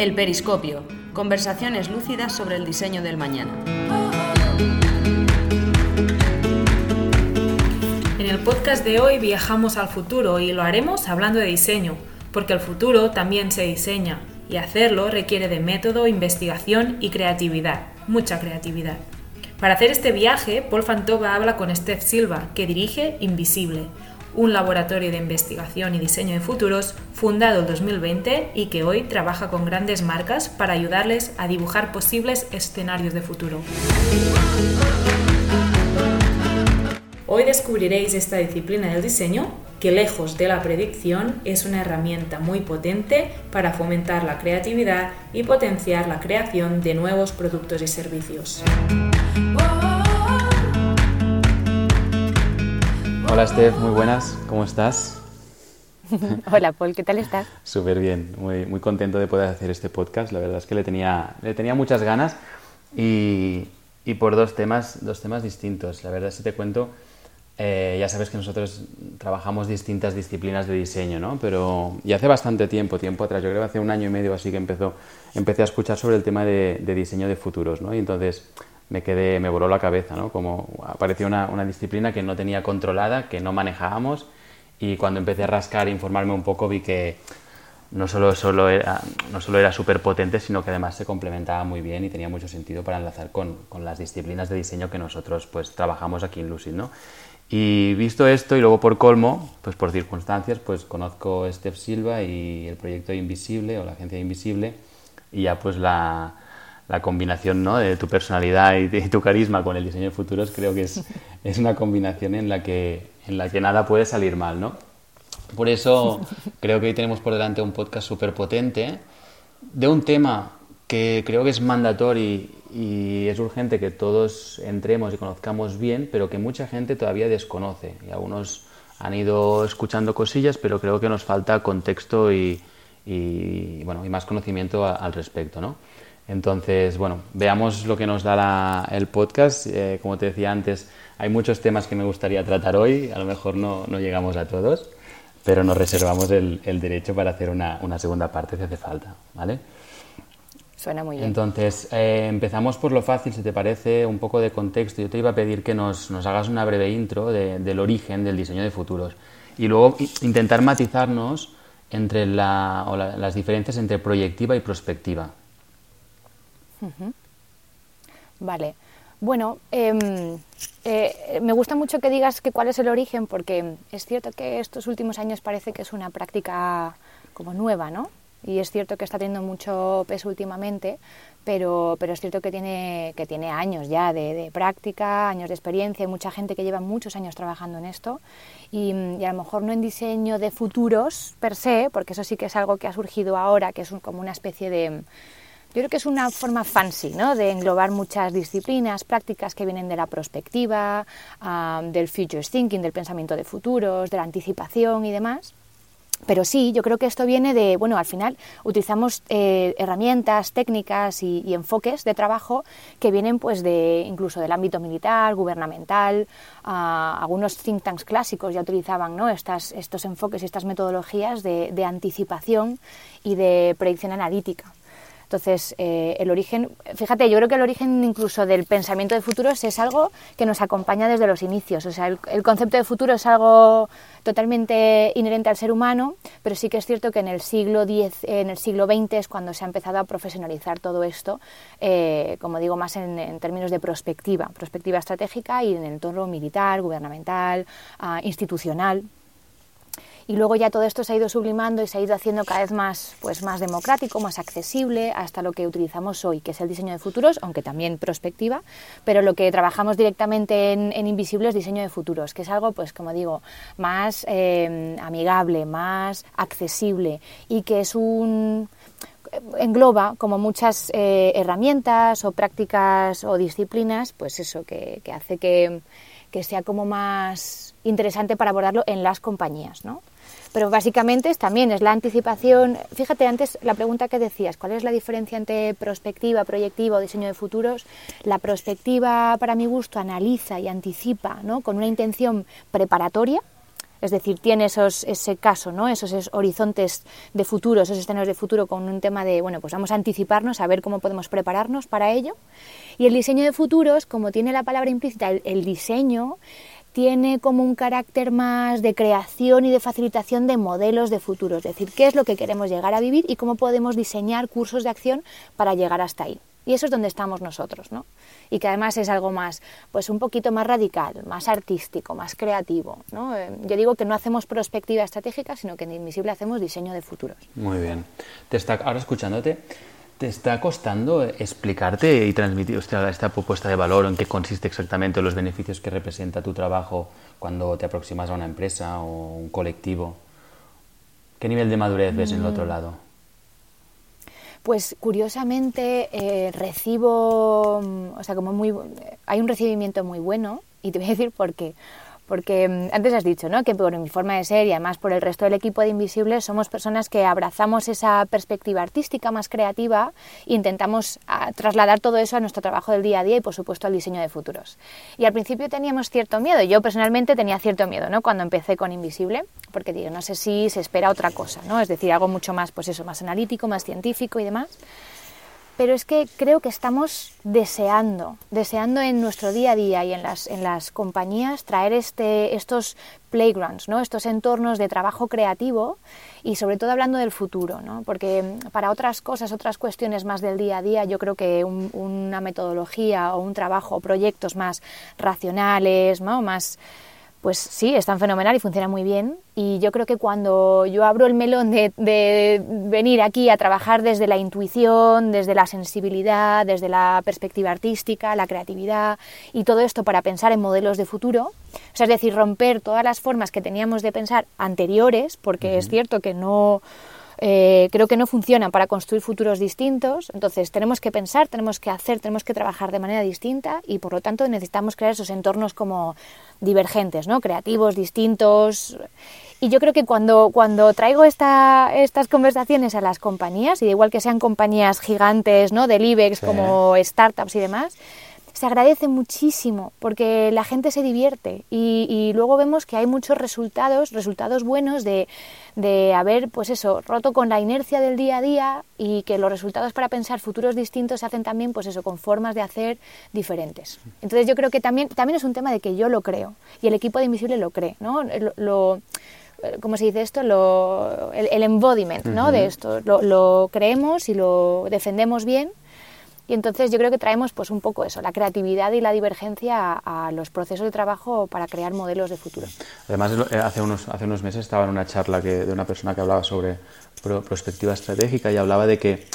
El Periscopio. Conversaciones lúcidas sobre el diseño del mañana. En el podcast de hoy viajamos al futuro y lo haremos hablando de diseño, porque el futuro también se diseña y hacerlo requiere de método, investigación y creatividad, mucha creatividad. Para hacer este viaje, Paul Fantova habla con Steph Silva, que dirige Invisible, un laboratorio de investigación y diseño de futuros fundado en 2020 y que hoy trabaja con grandes marcas para ayudarles a dibujar posibles escenarios de futuro. Hoy descubriréis esta disciplina del diseño que lejos de la predicción es una herramienta muy potente para fomentar la creatividad y potenciar la creación de nuevos productos y servicios. Hola Steph, muy buenas, ¿cómo estás? Hola Paul, ¿qué tal estás? Súper bien, muy, muy contento de poder hacer este podcast. La verdad es que le tenía, le tenía muchas ganas y, y por dos temas, dos temas distintos. La verdad, si te cuento, eh, ya sabes que nosotros trabajamos distintas disciplinas de diseño, ¿no? Pero ya hace bastante tiempo, tiempo atrás, yo creo que hace un año y medio así que empezó, empecé a escuchar sobre el tema de, de diseño de futuros, ¿no? Y entonces me quedé, me voló la cabeza, ¿no? Como apareció una, una, disciplina que no tenía controlada, que no manejábamos y cuando empecé a rascar e informarme un poco vi que no solo, solo era, no solo era súper potente, sino que además se complementaba muy bien y tenía mucho sentido para enlazar con, con, las disciplinas de diseño que nosotros pues trabajamos aquí en Lucid, ¿no? Y visto esto y luego por colmo, pues por circunstancias, pues conozco a Steph Silva y el proyecto Invisible o la agencia Invisible y ya pues la, la combinación ¿no? de tu personalidad y, de tu carisma con el diseño de futuros creo que es, es una combinación en la, que, en la que nada puede salir mal, ¿no? Por eso creo que hoy tenemos por delante un podcast súper potente de un tema que creo que es mandatorio y es urgente que todos entremos y conozcamos bien, pero que mucha gente todavía desconoce. Y algunos han ido escuchando cosillas, pero creo que nos falta contexto y, y bueno, y más conocimiento a, al respecto, ¿no? Entonces, bueno, veamos lo que nos da la, el podcast. Eh, como te decía antes, hay muchos temas que me gustaría tratar hoy, a lo mejor no, no llegamos a todos, pero nos reservamos el, el derecho para hacer una, una, segunda parte si hace falta, ¿vale? Suena muy bien. Entonces, eh, empezamos por lo fácil, si te parece, un poco de contexto. Yo te iba a pedir que nos, nos hagas una breve intro de, del origen del diseño de futuros y luego intentar matizarnos entre la, o la, las diferencias entre proyectiva y prospectiva. Vale. Bueno, eh, eh, me gusta mucho que digas que cuál es el origen, porque es cierto que estos últimos años parece que es una práctica como nueva, ¿no? Y es cierto que está teniendo mucho peso últimamente, pero, pero es cierto que tiene, que tiene años ya de, de, práctica, años de experiencia, hay mucha gente que lleva muchos años trabajando en esto y, y, a lo mejor no en diseño de futuros per se, porque eso sí que es algo que ha surgido ahora, que es un, como una especie de yo creo que es una forma fancy ¿no? de englobar muchas disciplinas, prácticas que vienen de la prospectiva, um, del future thinking, del pensamiento de futuros, de la anticipación y demás. Pero sí, yo creo que esto viene de, bueno, al final utilizamos eh, herramientas, técnicas y, y, enfoques de trabajo que vienen pues de incluso del ámbito militar, gubernamental, uh, algunos think tanks clásicos ya utilizaban ¿no? Estas, estos enfoques y estas metodologías de, de anticipación y de predicción analítica. Entonces, eh, el origen, fíjate, yo creo que el origen incluso del pensamiento de futuros es algo que nos acompaña desde los inicios. O sea, el, el, concepto de futuro es algo totalmente inherente al ser humano, pero sí que es cierto que en el siglo X, en el siglo XX es cuando se ha empezado a profesionalizar todo esto, eh, como digo, más en, términos de prospectiva, prospectiva estratégica y en el entorno militar, gubernamental, uh, institucional y luego ya todo esto se ha ido sublimando y se ha ido haciendo cada vez más, pues, más democrático, más accesible hasta lo que utilizamos hoy, que es el diseño de futuros, aunque también prospectiva, pero lo que trabajamos directamente en, en Invisible es diseño de futuros, que es algo, pues como digo, más eh, amigable, más accesible y que es un engloba como muchas eh, herramientas o prácticas o disciplinas, pues eso, que, que hace que, que sea como más interesante para abordarlo en las compañías, ¿no? Pero básicamente es, también es la anticipación. Fíjate antes la pregunta que decías, ¿cuál es la diferencia entre prospectiva, proyectiva o diseño de futuros? La prospectiva, para mi gusto, analiza y anticipa ¿no? con una intención preparatoria, Es decir, tiene esos, ese caso, ¿no? esos, horizontes de futuro, esos escenarios de futuro con un tema de, bueno, pues vamos a anticiparnos, a ver cómo podemos prepararnos para ello. Y el diseño de futuros, como tiene la palabra implícita, el diseño, tiene como un carácter más de creación y de facilitación de modelos de futuro, es decir, qué es lo que queremos llegar a vivir y cómo podemos diseñar cursos de acción para llegar hasta ahí. Y eso es donde estamos nosotros, ¿no? Y que además es algo más, pues un poquito más radical, más artístico, más creativo, ¿no? Eh, yo digo que no hacemos prospectiva estratégica, sino que en Invisible hacemos diseño de futuros. Muy bien. Te está, ahora escuchándote, ¿Te está costando explicarte y transmitir esta propuesta de valor, en qué consiste exactamente, los beneficios que representa tu trabajo cuando te aproximas a una empresa o un colectivo? ¿Qué nivel de madurez ves en el otro mm. lado? Pues curiosamente eh, recibo, mm, o sea, como muy, hay un recibimiento muy bueno y te voy a decir por qué porque mm, antes has dicho ¿no? que por mi forma de ser y además por el resto del equipo de Invisibles somos personas que abrazamos esa perspectiva artística más creativa e intentamos ah, trasladar todo eso a nuestro trabajo del día a día y por supuesto al diseño de futuros. Y al principio teníamos cierto miedo, yo personalmente tenía cierto miedo ¿no? cuando empecé con Invisible, porque digo, no sé si se espera otra cosa, ¿no? es decir, algo mucho más, pues eso, más analítico, más científico y demás pero es que creo que estamos deseando, deseando en nuestro día a día y en las, en las compañías traer este, estos playgrounds, ¿no? estos entornos de trabajo creativo y sobre todo hablando del futuro, ¿no? porque para otras cosas, otras cuestiones más del día a día, yo creo que una metodología o un trabajo o proyectos más racionales, ¿no? más pues sí, están fenomenal y funcionan muy bien. Y yo creo que cuando yo abro el melón de, venir aquí a trabajar desde la intuición, desde la sensibilidad, desde la perspectiva artística, la creatividad y todo esto para pensar en modelos de futuro, o sea, es decir, romper todas las formas que teníamos de pensar anteriores, porque es cierto que no eh, creo que no funcionan para construir futuros distintos. Entonces tenemos que pensar, tenemos que hacer, tenemos que trabajar de manera distinta y por lo tanto necesitamos crear esos entornos como divergentes, ¿no? creativos, distintos. Y yo creo que cuando, cuando traigo esta, estas conversaciones a las compañías, y de igual que sean compañías gigantes ¿no? del IBEX como startups y demás, se agradece muchísimo porque la gente se divierte y, luego vemos que hay muchos resultados, resultados buenos de, de, haber, pues eso, roto con la inercia del día a día y que los resultados para pensar futuros distintos se hacen también, pues eso, con formas de hacer diferentes. Entonces yo creo que también, también es un tema de que yo lo creo y el equipo de Invisible lo cree, ¿no? Lo, ¿cómo se dice esto? Lo, el, embodiment ¿no? de esto. Lo, lo, creemos y lo defendemos bien y entonces yo creo que traemos pues un poco eso, la creatividad y la divergencia a, los procesos de trabajo para crear modelos de futuro. Además, eh, hace unos, hace unos meses estaba en una charla que, de una persona que hablaba sobre perspectiva estratégica y hablaba de que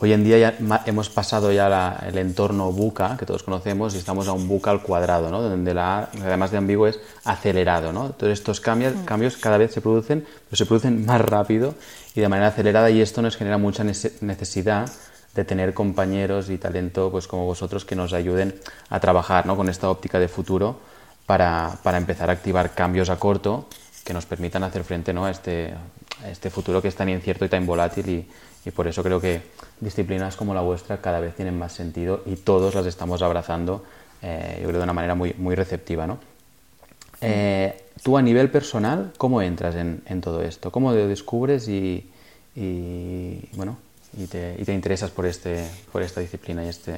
hoy en día ya hemos pasado ya el entorno buca, que todos conocemos, y estamos a un buca al cuadrado, ¿no? donde la además de ambiguo es acelerado. ¿no? Todos estos cambios, mm. cambios cada vez se producen, pero se producen más rápido y de manera acelerada y esto nos genera mucha necesidad de tener compañeros y talento pues como vosotros que nos ayuden a trabajar ¿no? con esta óptica de futuro para, para, empezar a activar cambios a corto que nos permitan hacer frente ¿no? a, este, este futuro que es tan incierto y tan volátil y, y, por eso creo que disciplinas como la vuestra cada vez tienen más sentido y todos las estamos abrazando eh, yo creo de una manera muy, muy receptiva. ¿no? Eh, tú a nivel personal, ¿cómo entras en, en todo esto? ¿Cómo lo descubres y, y bueno, y te, y te interesas por, este, por esta disciplina y este,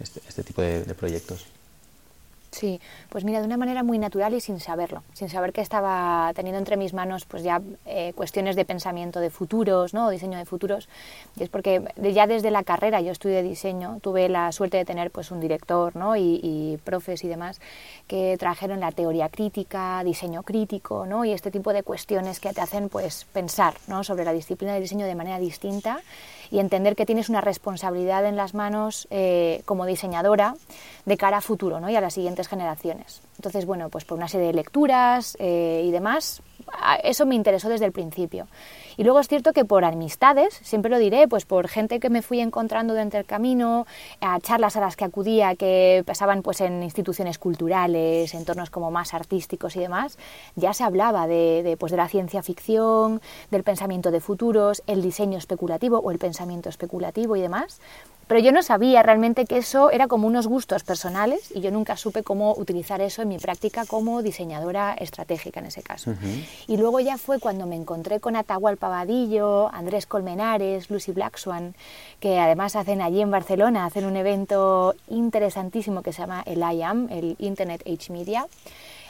este, este tipo de, de proyectos. Sí, pues mira, de una manera muy natural y sin saberlo, sin saber que estaba teniendo entre mis manos pues ya eh, cuestiones de pensamiento de futuros, ¿no? Diseño de futuros. Y es porque ya desde la carrera yo estudié diseño, tuve la suerte de tener pues un director, ¿no? Y, y profes y demás que trajeron la teoría crítica, diseño crítico, ¿no? Y este tipo de cuestiones que te hacen pues pensar, ¿no? Sobre la disciplina de diseño de manera distinta y entender que tienes una responsabilidad en las manos eh, como diseñadora de cara a futuro ¿no? y a las siguientes generaciones. Entonces, bueno, pues por una serie de lecturas eh, y demás, eso me interesó desde el principio. Y luego es cierto que por amistades, siempre lo diré, pues por gente que me fui encontrando durante el camino, a charlas a las que acudía que pasaban pues en instituciones culturales, entornos como más artísticos y demás, ya se hablaba de, pues, de la ciencia ficción, del pensamiento de futuros, el diseño especulativo o el pensamiento especulativo y demás Pero yo no sabía realmente que eso era como unos gustos personales y yo nunca supe cómo utilizar eso en mi práctica como diseñadora estratégica en ese caso. Y luego ya fue cuando me encontré con Atahualpa Vadillo, Andrés Colmenares, Lucy Blackswan, que además hacen allí en Barcelona, hacen un evento interesantísimo que se llama el IAM, el Internet Age Media.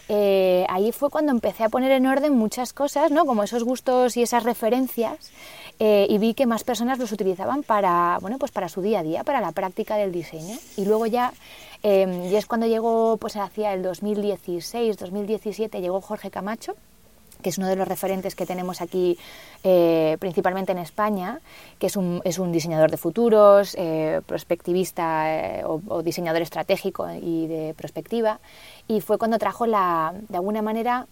Eh, ahí fue cuando empecé a poner en orden muchas cosas, ¿no? como esos gustos y esas referencias, eh, y vi que más personas los utilizaban para, bueno, pues para su día a día, para la práctica del diseño. Y luego ya, eh, y es cuando llegó, pues hacia el 2016, 2017, llegó Jorge Camacho, que es uno de los referentes que tenemos aquí, eh, principalmente en España, que es un, es un diseñador de futuros, eh, prospectivista o, o, diseñador estratégico y de perspectiva, y fue cuando trajo la, de alguna manera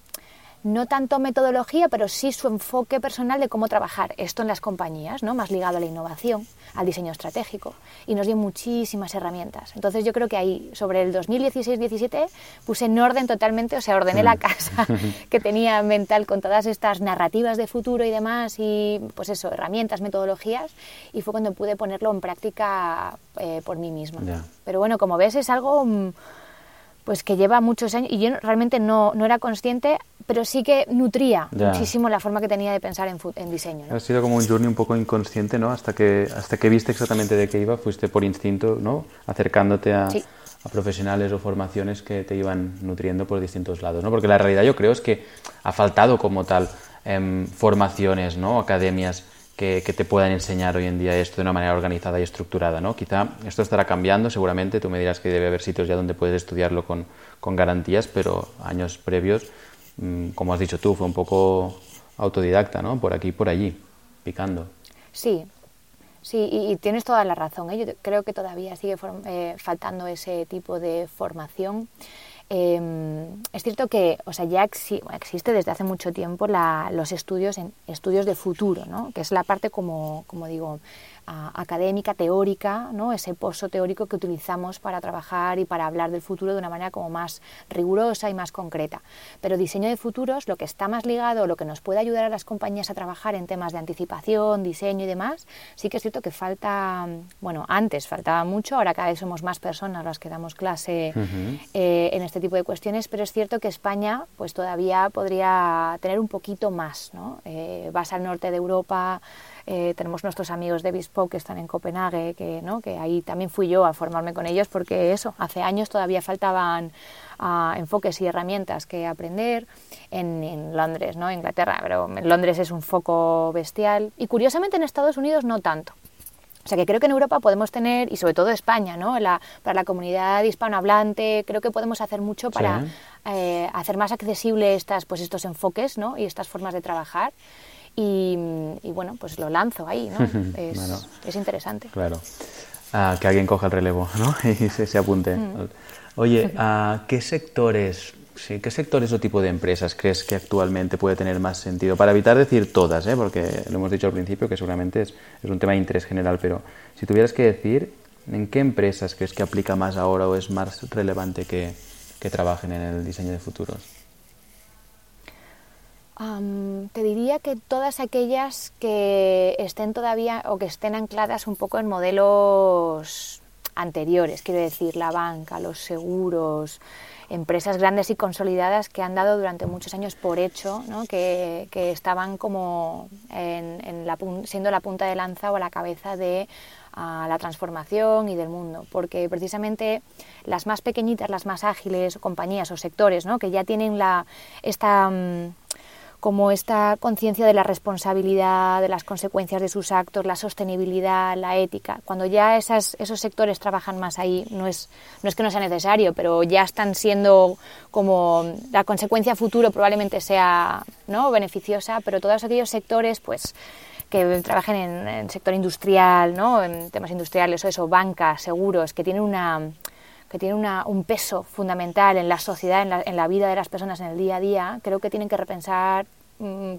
no tanto metodología, pero sí su enfoque personal de cómo trabajar esto en las compañías, ¿no? más ligado a la innovación, al diseño estratégico, y nos dio muchísimas herramientas. Entonces yo creo que ahí, sobre el 2016-17, puse en orden totalmente, o sea, ordené la casa que tenía mental con todas estas narrativas de futuro y demás, y pues eso, herramientas, metodologías, y fue cuando pude ponerlo en práctica eh, por mí misma. Pero bueno, como ves, es algo mm, pues que lleva muchos años y yo realmente no, no era consciente, pero sí que nutría muchísimo la forma que tenía de pensar en, en diseño. Ha sido como un journey un poco inconsciente, ¿no? Hasta que, hasta que viste exactamente de qué iba, fuiste por instinto, ¿no? Acercándote a, a profesionales o formaciones que te iban nutriendo por distintos lados, ¿no? Porque la realidad yo creo es que ha faltado como tal eh, formaciones, ¿no? Academias que, te puedan enseñar hoy en día esto de una manera organizada y estructurada. ¿no? Quizá esto estará cambiando, seguramente tú me dirás que debe haber sitios ya donde puedes estudiarlo con, con garantías, pero años previos, mm, como has dicho tú, fue un poco autodidacta, ¿no? por aquí y por allí, picando. Sí, sí, y, tienes toda la razón. ¿eh? Yo creo que todavía sigue eh, faltando ese tipo de formación. Eh, es cierto que o sea, ya existe desde hace mucho tiempo la, los estudios, en, estudios de futuro, ¿no? que es la parte, como, como digo, académica, teórica, ¿no? ese pozo teórico que utilizamos para trabajar y para hablar del futuro de una manera como más rigurosa y más concreta. Pero diseño de futuros, lo que está más ligado, lo que nos puede ayudar a las compañías a trabajar en temas de anticipación, diseño y demás, sí que es cierto que falta, bueno, antes faltaba mucho, ahora cada vez somos más personas las que damos clase eh, en este tipo de cuestiones, pero es cierto que España pues todavía podría tener un poquito más, ¿no? Eh, vas al norte de Europa, eh, tenemos nuestros amigos de Bespoke que están en Copenhague, que, ¿no? que ahí también fui yo a formarme con ellos porque eso, hace años todavía faltaban uh, enfoques y herramientas que aprender en, en, Londres, ¿no? Inglaterra, pero Londres es un foco bestial y curiosamente en Estados Unidos no tanto. O sea que creo que en Europa podemos tener, y sobre todo España, ¿no? La, para la comunidad hispanohablante, creo que podemos hacer mucho para sí. eh, hacer más accesible estas, pues, estos enfoques ¿no? y estas formas de trabajar. Y, y, bueno, pues lo lanzo ahí, ¿no? Es, bueno, es interesante. Claro. Uh, que alguien coja el relevo, ¿no? y se, se apunte. Mm. Oye, uh, ¿qué sectores, sí, qué sectores o tipo de empresas crees que actualmente puede tener más sentido? Para evitar decir todas, ¿eh? porque lo hemos dicho al principio que seguramente es, es un tema de interés general, pero si tuvieras que decir, ¿en qué empresas crees que aplica más ahora o es más relevante que, que trabajen en el diseño de futuros? Um, te diría que todas aquellas que estén todavía o que estén ancladas un poco en modelos anteriores, quiero decir, la banca, los seguros, empresas grandes y consolidadas que han dado durante muchos años por hecho ¿no? que, que, estaban como en, en la, siendo la punta de lanza o la cabeza de uh, la transformación y del mundo, porque precisamente las más pequeñitas, las más ágiles, compañías o sectores ¿no? que ya tienen la, esta... Como esta conciencia de la responsabilidad, de las consecuencias de sus actos, la sostenibilidad, la ética. Cuando ya esas, esos sectores trabajan más ahí, no es, no es que no sea necesario, pero ya están siendo como la consecuencia futuro probablemente sea ¿no? beneficiosa, pero todos aquellos sectores, pues que trabajen en, el sector industrial, ¿no? en temas industriales o eso, banca, seguros, que tienen una que tienen una, un peso fundamental en la sociedad, en la, en la, vida de las personas en el día a día, creo que tienen que repensar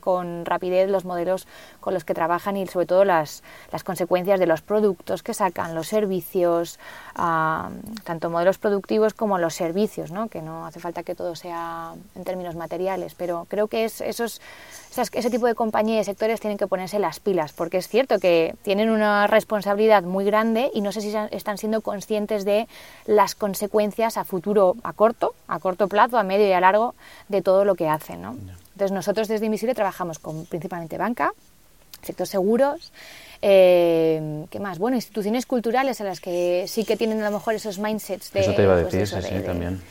con rapidez los modelos con los que trabajan y sobre todo las, las consecuencias de los productos que sacan, los servicios, ah, tanto modelos productivos como los servicios, ¿no? que no hace falta que todo sea en términos materiales, pero creo que es, esos, ese tipo de compañías y sectores tienen que ponerse las pilas, porque es cierto que tienen una responsabilidad muy grande y no sé si están siendo conscientes de las consecuencias a futuro, a corto, a corto plazo, a medio y a largo, de todo lo que hacen. ¿no? Entonces nosotros desde Invisible trabajamos con principalmente banca, sector seguros, eh, ¿qué más? Bueno, instituciones culturales a las que sí que tienen a lo mejor esos mindsets de... Eso te iba a pues decir, eso, sí, de- de- también.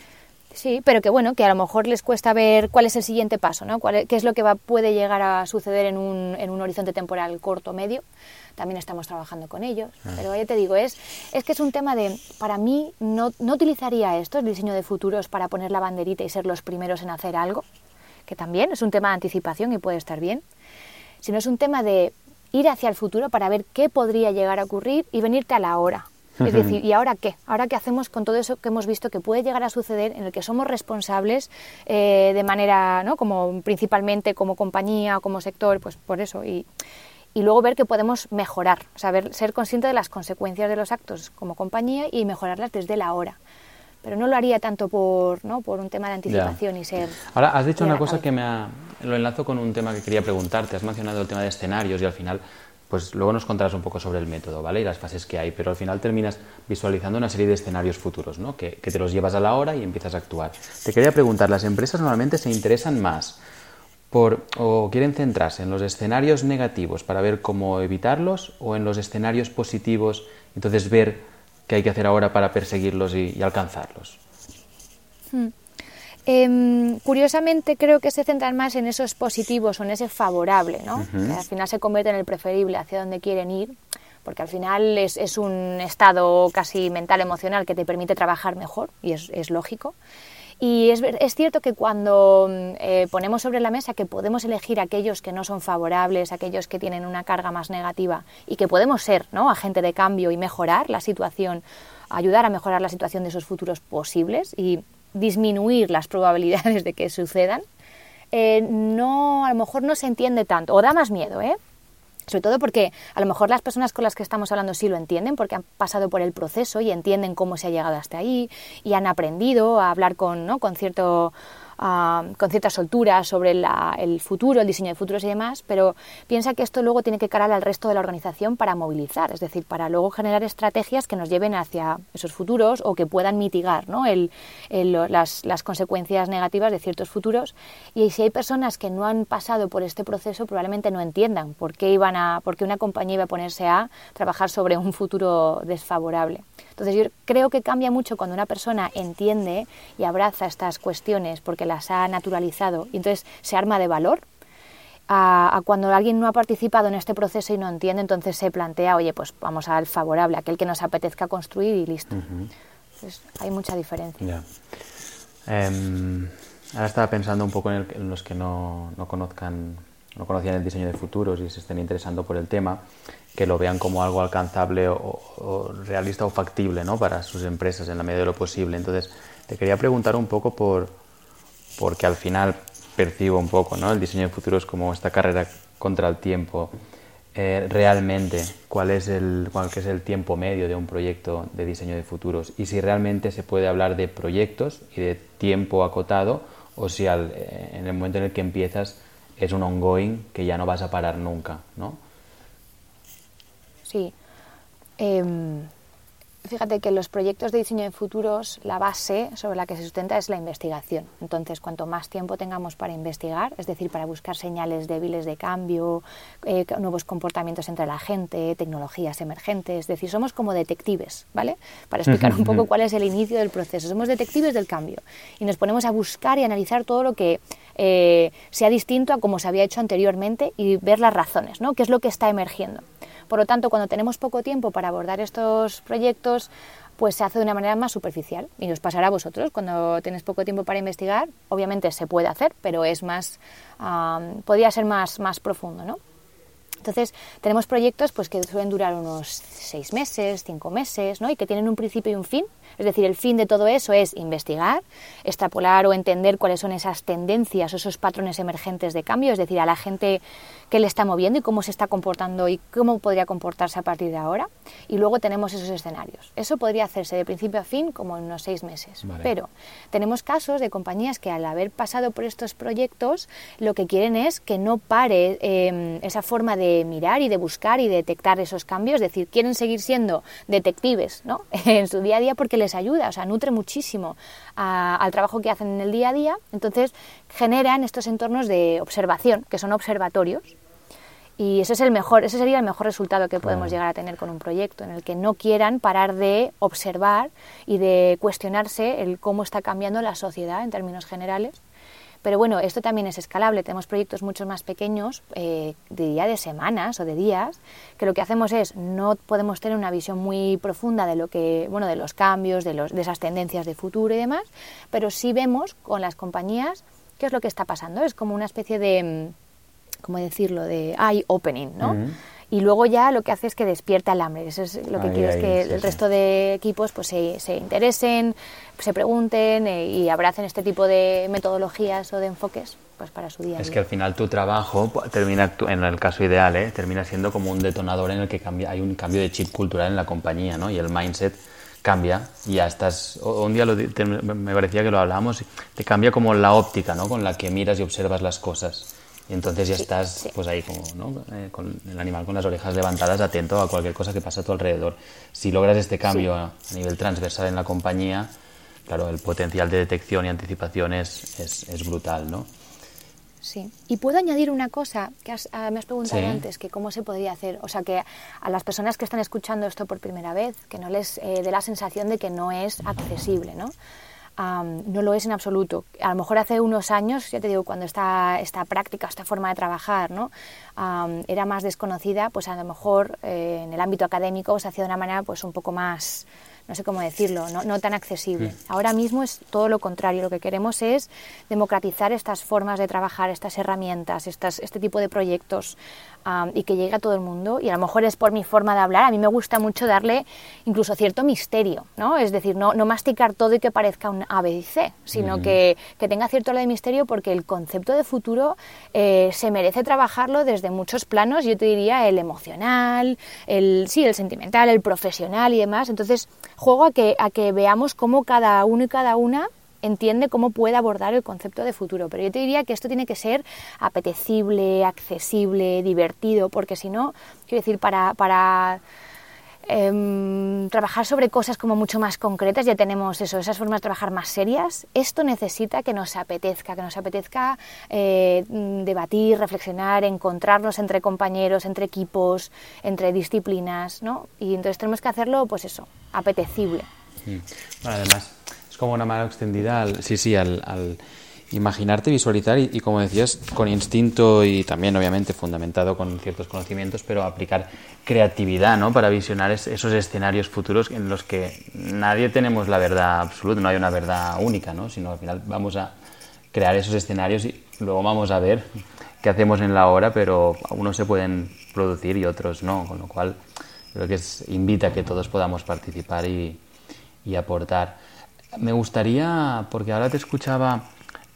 Sí, pero que bueno, que a lo mejor les cuesta ver cuál es el siguiente paso, ¿no? Cuál qué es lo que va, puede llegar a suceder en un, en un horizonte temporal corto o medio. También estamos trabajando con ellos. Pero ya te digo, es, es que es un tema de, para mí, no, no utilizaría esto, el diseño de futuros, para poner la banderita y ser los primeros en hacer algo, que también es un tema de anticipación y puede estar bien, sino es un tema de ir hacia el futuro para ver qué podría llegar a ocurrir y venirte a la hora. Es decir, ¿y ahora qué? ¿Ahora qué hacemos con todo eso que hemos visto que puede llegar a suceder, en el que somos responsables eh, de manera, ¿no? Como principalmente como compañía o como sector, pues por eso. Y, y luego ver que podemos mejorar, saber, ser consciente de las consecuencias de los actos como compañía y mejorarlas desde la hora. Pero no lo haría tanto por, ¿no? por un tema de anticipación y ser... Ahora, has dicho una cosa que me ha... Lo enlazo con un tema que quería preguntarte. Has mencionado el tema de escenarios y al final, pues luego nos contarás un poco sobre el método, ¿vale? Y las fases que hay, pero al final terminas visualizando una serie de escenarios futuros, ¿no? Que, que te los llevas a la hora y empiezas a actuar. Te quería preguntar, ¿las empresas normalmente se interesan más por, o quieren centrarse en los escenarios negativos para ver cómo evitarlos o en los escenarios positivos, entonces ver qué hay que hacer ahora para perseguirlos y, y alcanzarlos? Em, curiosamente creo que se centran más en esos positivos o en ese favorable, ¿no? Que al final se convierte en el preferible hacia donde quieren ir, porque al final es, es un estado casi mental, emocional que te permite trabajar mejor y es, es lógico. Y es, es cierto que cuando mm, eh, ponemos sobre la mesa que podemos elegir aquellos que no son favorables, aquellos que tienen una carga más negativa y que podemos ser ¿no? agente de cambio y mejorar la situación, ayudar a mejorar la situación de esos futuros posibles y disminuir las probabilidades de que sucedan, eh, no, a lo mejor no se entiende tanto, o da más miedo, ¿eh? Sobre todo porque a lo mejor las personas con las que estamos hablando sí lo entienden, porque han pasado por el proceso y entienden cómo se ha llegado hasta ahí y han aprendido a hablar con, ¿no? con, cierto, ah, con cierta soltura sobre la- el futuro, el diseño de futuros y demás, pero piensa que esto luego tiene que calar al resto de la organización para movilizar, es decir, para luego generar estrategias que nos lleven hacia esos futuros o que puedan mitigar ¿no? el- el- las, las consecuencias negativas de ciertos futuros. Y si hay personas que no han pasado por este proceso, probablemente no entiendan por qué, iban a, por qué una compañía iba a ponerse a trabajar sobre un futuro desfavorable. Entonces yo creo que cambia mucho cuando una persona entiende y abraza estas cuestiones porque las ha naturalizado y entonces se arma de valor a, a cuando alguien no ha participado en este proceso y no entiende, entonces se plantea, oye, pues vamos al favorable, aquel que nos apetezca construir y listo. Entonces, hay mucha diferencia. Ya. Em, ahora estaba pensando un poco en, el- en los que no, no conozcan, no conocían el diseño de futuros y se estén interesando por el tema, que lo vean como algo alcanzable o, o realista o factible ¿no? para sus empresas en la medida de lo posible. Entonces, te quería preguntar un poco por, porque al final percibo un poco ¿no? el diseño de futuros como esta carrera contra el tiempo. Eh, realmente cuál es, el, cuál es el tiempo medio de un proyecto de diseño de futuros y si realmente se puede hablar de proyectos y de tiempo acotado o si eh, en el momento en el que empiezas es un ongoing que ya no vas a parar nunca, ¿no? Sí. Em, fíjate que los proyectos de diseño de futuros, la base sobre la que se sustenta es la investigación. Entonces, cuanto más tiempo tengamos para investigar, es decir, para buscar señales débiles de cambio, eh, nuevos comportamientos entre la gente, tecnologías emergentes, es decir, somos como detectives, ¿vale? Para explicar un poco cuál es el inicio del proceso. Somos detectives del cambio y nos ponemos a buscar y analizar todo lo que eh, sea distinto a como se había hecho anteriormente y ver las razones, ¿no? ¿Qué es lo que está emergiendo? Por lo tanto, cuando tenemos poco tiempo para abordar estos proyectos, pues se hace de una manera más superficial. Y os pasará a vosotros, cuando tenéis poco tiempo para investigar, obviamente se puede hacer, pero es más, ah, podría ser más, más profundo, ¿no? Entonces, tenemos proyectos pues, que suelen durar unos seis meses, cinco meses, ¿no? y que tienen un principio y un fin. Es decir, el fin de todo eso es investigar, extrapolar o entender cuáles son esas tendencias o esos patrones emergentes de cambio, es decir, a la gente que le está moviendo y cómo se está comportando y cómo podría comportarse a partir de ahora. Y luego tenemos esos escenarios. Eso podría hacerse de principio a fin como en unos seis meses. Pero tenemos casos de compañías que al haber pasado por estos proyectos lo que quieren es que no pare em, esa forma de mirar y de buscar y detectar esos cambios. Es decir, quieren seguir siendo detectives ¿no? en su día a día porque les ayuda, o sea, nutre muchísimo al trabajo que hacen en el día a día. Entonces generan estos entornos de observación, que son observatorios, y ese es el mejor, ese sería el mejor resultado que podemos llegar a tener con un proyecto, en el que no quieran parar de observar y de cuestionarse el cómo está cambiando la sociedad en términos generales. Pero bueno, esto también es escalable. Tenemos proyectos mucho más pequeños, eh, diría de semanas o de días, que lo que hacemos es no podemos tener una visión muy profunda de lo que, bueno, de los cambios, de, los, de esas tendencias de futuro y demás, pero sí vemos con las compañías qué es lo que está pasando. Es como una especie de ¿cómo decirlo?, de eye opening, ¿no? Y luego ya lo que hace es que despierta el hambre. Eso es lo que quiero, es que el resto de equipos pues se, se interesen, se pregunten eh, y abracen este tipo de metodologías o de enfoques pues para su día. Es que al final tu trabajo termina, en el caso ideal, ¿eh? termina siendo como un detonador en el que cambia, hay un cambio de chip cultural en la compañía, ¿no? Y el mindset cambia y ya estás un día me parecía que lo hablábamos te cambia como la óptica ¿no? con la que miras y observas las cosas y entonces ya estás pues ahí como, ¿no? Eh, con el animal con las orejas levantadas, atento a cualquier cosa que pasa a tu alrededor. Si logras este cambio a nivel transversal en la compañía, claro, el potencial de detección y anticipación es, es, brutal, ¿no? Sí. Y puedo añadir una cosa que ah, me has preguntado antes, que cómo se podría hacer. O sea, que a las personas que están escuchando esto por primera vez, que no les eh, dé la sensación de que no es accesible, ¿no? No lo es en absoluto. A lo mejor hace unos años, ya te digo, cuando esta, esta práctica, esta forma de trabajar ¿no? era más desconocida, pues a lo mejor eh, en el ámbito académico se hacía de una manera pues un poco más no sé cómo decirlo, no, tan accesible. Mm. Ahora mismo es todo lo contrario, lo que queremos es democratizar estas formas de trabajar, estas herramientas, estas, este tipo de proyectos y que llegue a todo el mundo. Y a lo mejor es por mi forma de hablar, a mí me gusta mucho darle incluso cierto misterio, ¿no? Es decir, no, no masticar todo y que parezca un A, B y C, sino que, que, tenga cierto lado de misterio porque el concepto de futuro eh, se merece trabajarlo desde muchos planos, yo te diría el emocional, el, sí, el sentimental, el profesional y demás. Entonces, juego a que, a que veamos cómo cada uno y cada una entiende cómo puede abordar el concepto de futuro. Pero yo te diría que esto tiene que ser apetecible, accesible, divertido, porque si no, quiero decir, para, para em, trabajar sobre cosas como mucho más concretas, ya tenemos eso, esas formas de trabajar más serias, esto necesita que nos apetezca, que nos apetezca eh, debatir, reflexionar, encontrarnos entre compañeros, entre equipos, entre disciplinas, ¿no? Y entonces tenemos que hacerlo, pues eso, apetecible. Mm. además, es como una mano extendida al, sí, sí, al, al imaginarte, visualizar y, como decías, con instinto y también obviamente fundamentado con ciertos conocimientos, pero aplicar creatividad ¿no? para visionar esos escenarios futuros en los que nadie tenemos la verdad absoluta, no hay una verdad única, ¿no? sino al final vamos a crear esos escenarios y luego vamos a ver qué hacemos en la hora, pero unos se pueden producir y otros no, con lo cual creo que es, invita a que todos podamos participar y, aportar. Me gustaría, porque ahora te escuchaba,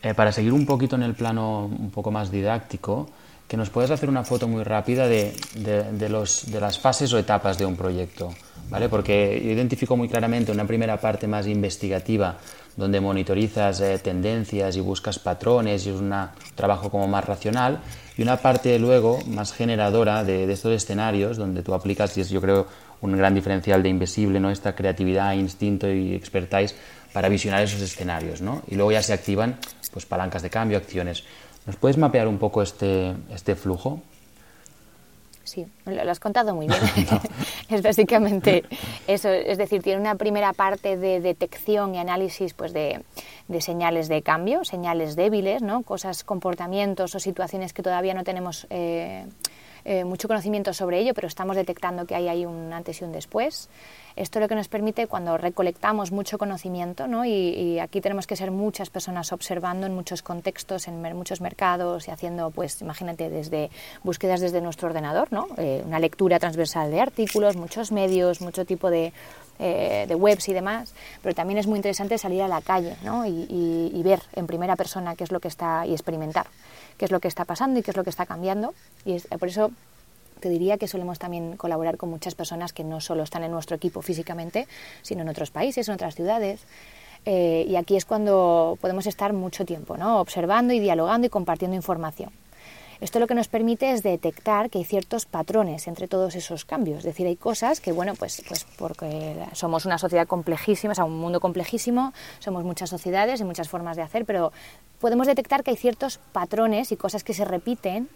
eh, para seguir un poquito en el plano un poco más didáctico, que nos puedas hacer una foto muy rápida de, de, los, de las fases o etapas de un proyecto, ¿vale? Porque yo identifico muy claramente una primera parte más investigativa, donde monitorizas eh, tendencias y buscas patrones y es un trabajo como más racional, y una parte luego más generadora de, estos escenarios, donde tú aplicas, y es yo creo un gran diferencial de Invisible, ¿no? esta creatividad, instinto y expertise para visionar esos escenarios. ¿no? Y luego ya se activan pues, palancas de cambio, acciones. ¿Nos puedes mapear un poco este, este flujo? Sí, lo, has contado muy bien. es básicamente eso, es decir, tiene una primera parte de detección y análisis pues, de, de, señales de cambio, señales débiles, ¿no? cosas, comportamientos o situaciones que todavía no tenemos eh, eh, mucho conocimiento sobre ello, pero estamos detectando que hay ahí un antes y un después. Esto es lo que nos permite cuando recolectamos mucho conocimiento, ¿no? y, aquí tenemos que ser muchas personas observando en muchos contextos, en muchos mercados y haciendo, pues imagínate, desde búsquedas desde nuestro ordenador, ¿no? Eh, una lectura transversal de artículos, muchos medios, mucho tipo de, eh, de webs y demás, pero también es muy interesante salir a la calle ¿no? y, ver en primera persona qué es lo que está y experimentar qué es lo que está pasando y qué es lo que está cambiando. Y por eso te diría que solemos también colaborar con muchas personas que no solo están en nuestro equipo físicamente, sino en otros países, en otras ciudades. Eh, y aquí es cuando podemos estar mucho tiempo, ¿no? observando y dialogando y compartiendo información. Esto lo que nos permite es detectar que hay ciertos patrones entre todos esos cambios. Es decir, hay cosas que, bueno, pues, pues porque somos una sociedad complejísima, o sea, un mundo complejísimo, somos muchas sociedades y muchas formas de hacer, pero podemos detectar que hay ciertos patrones y cosas que se repiten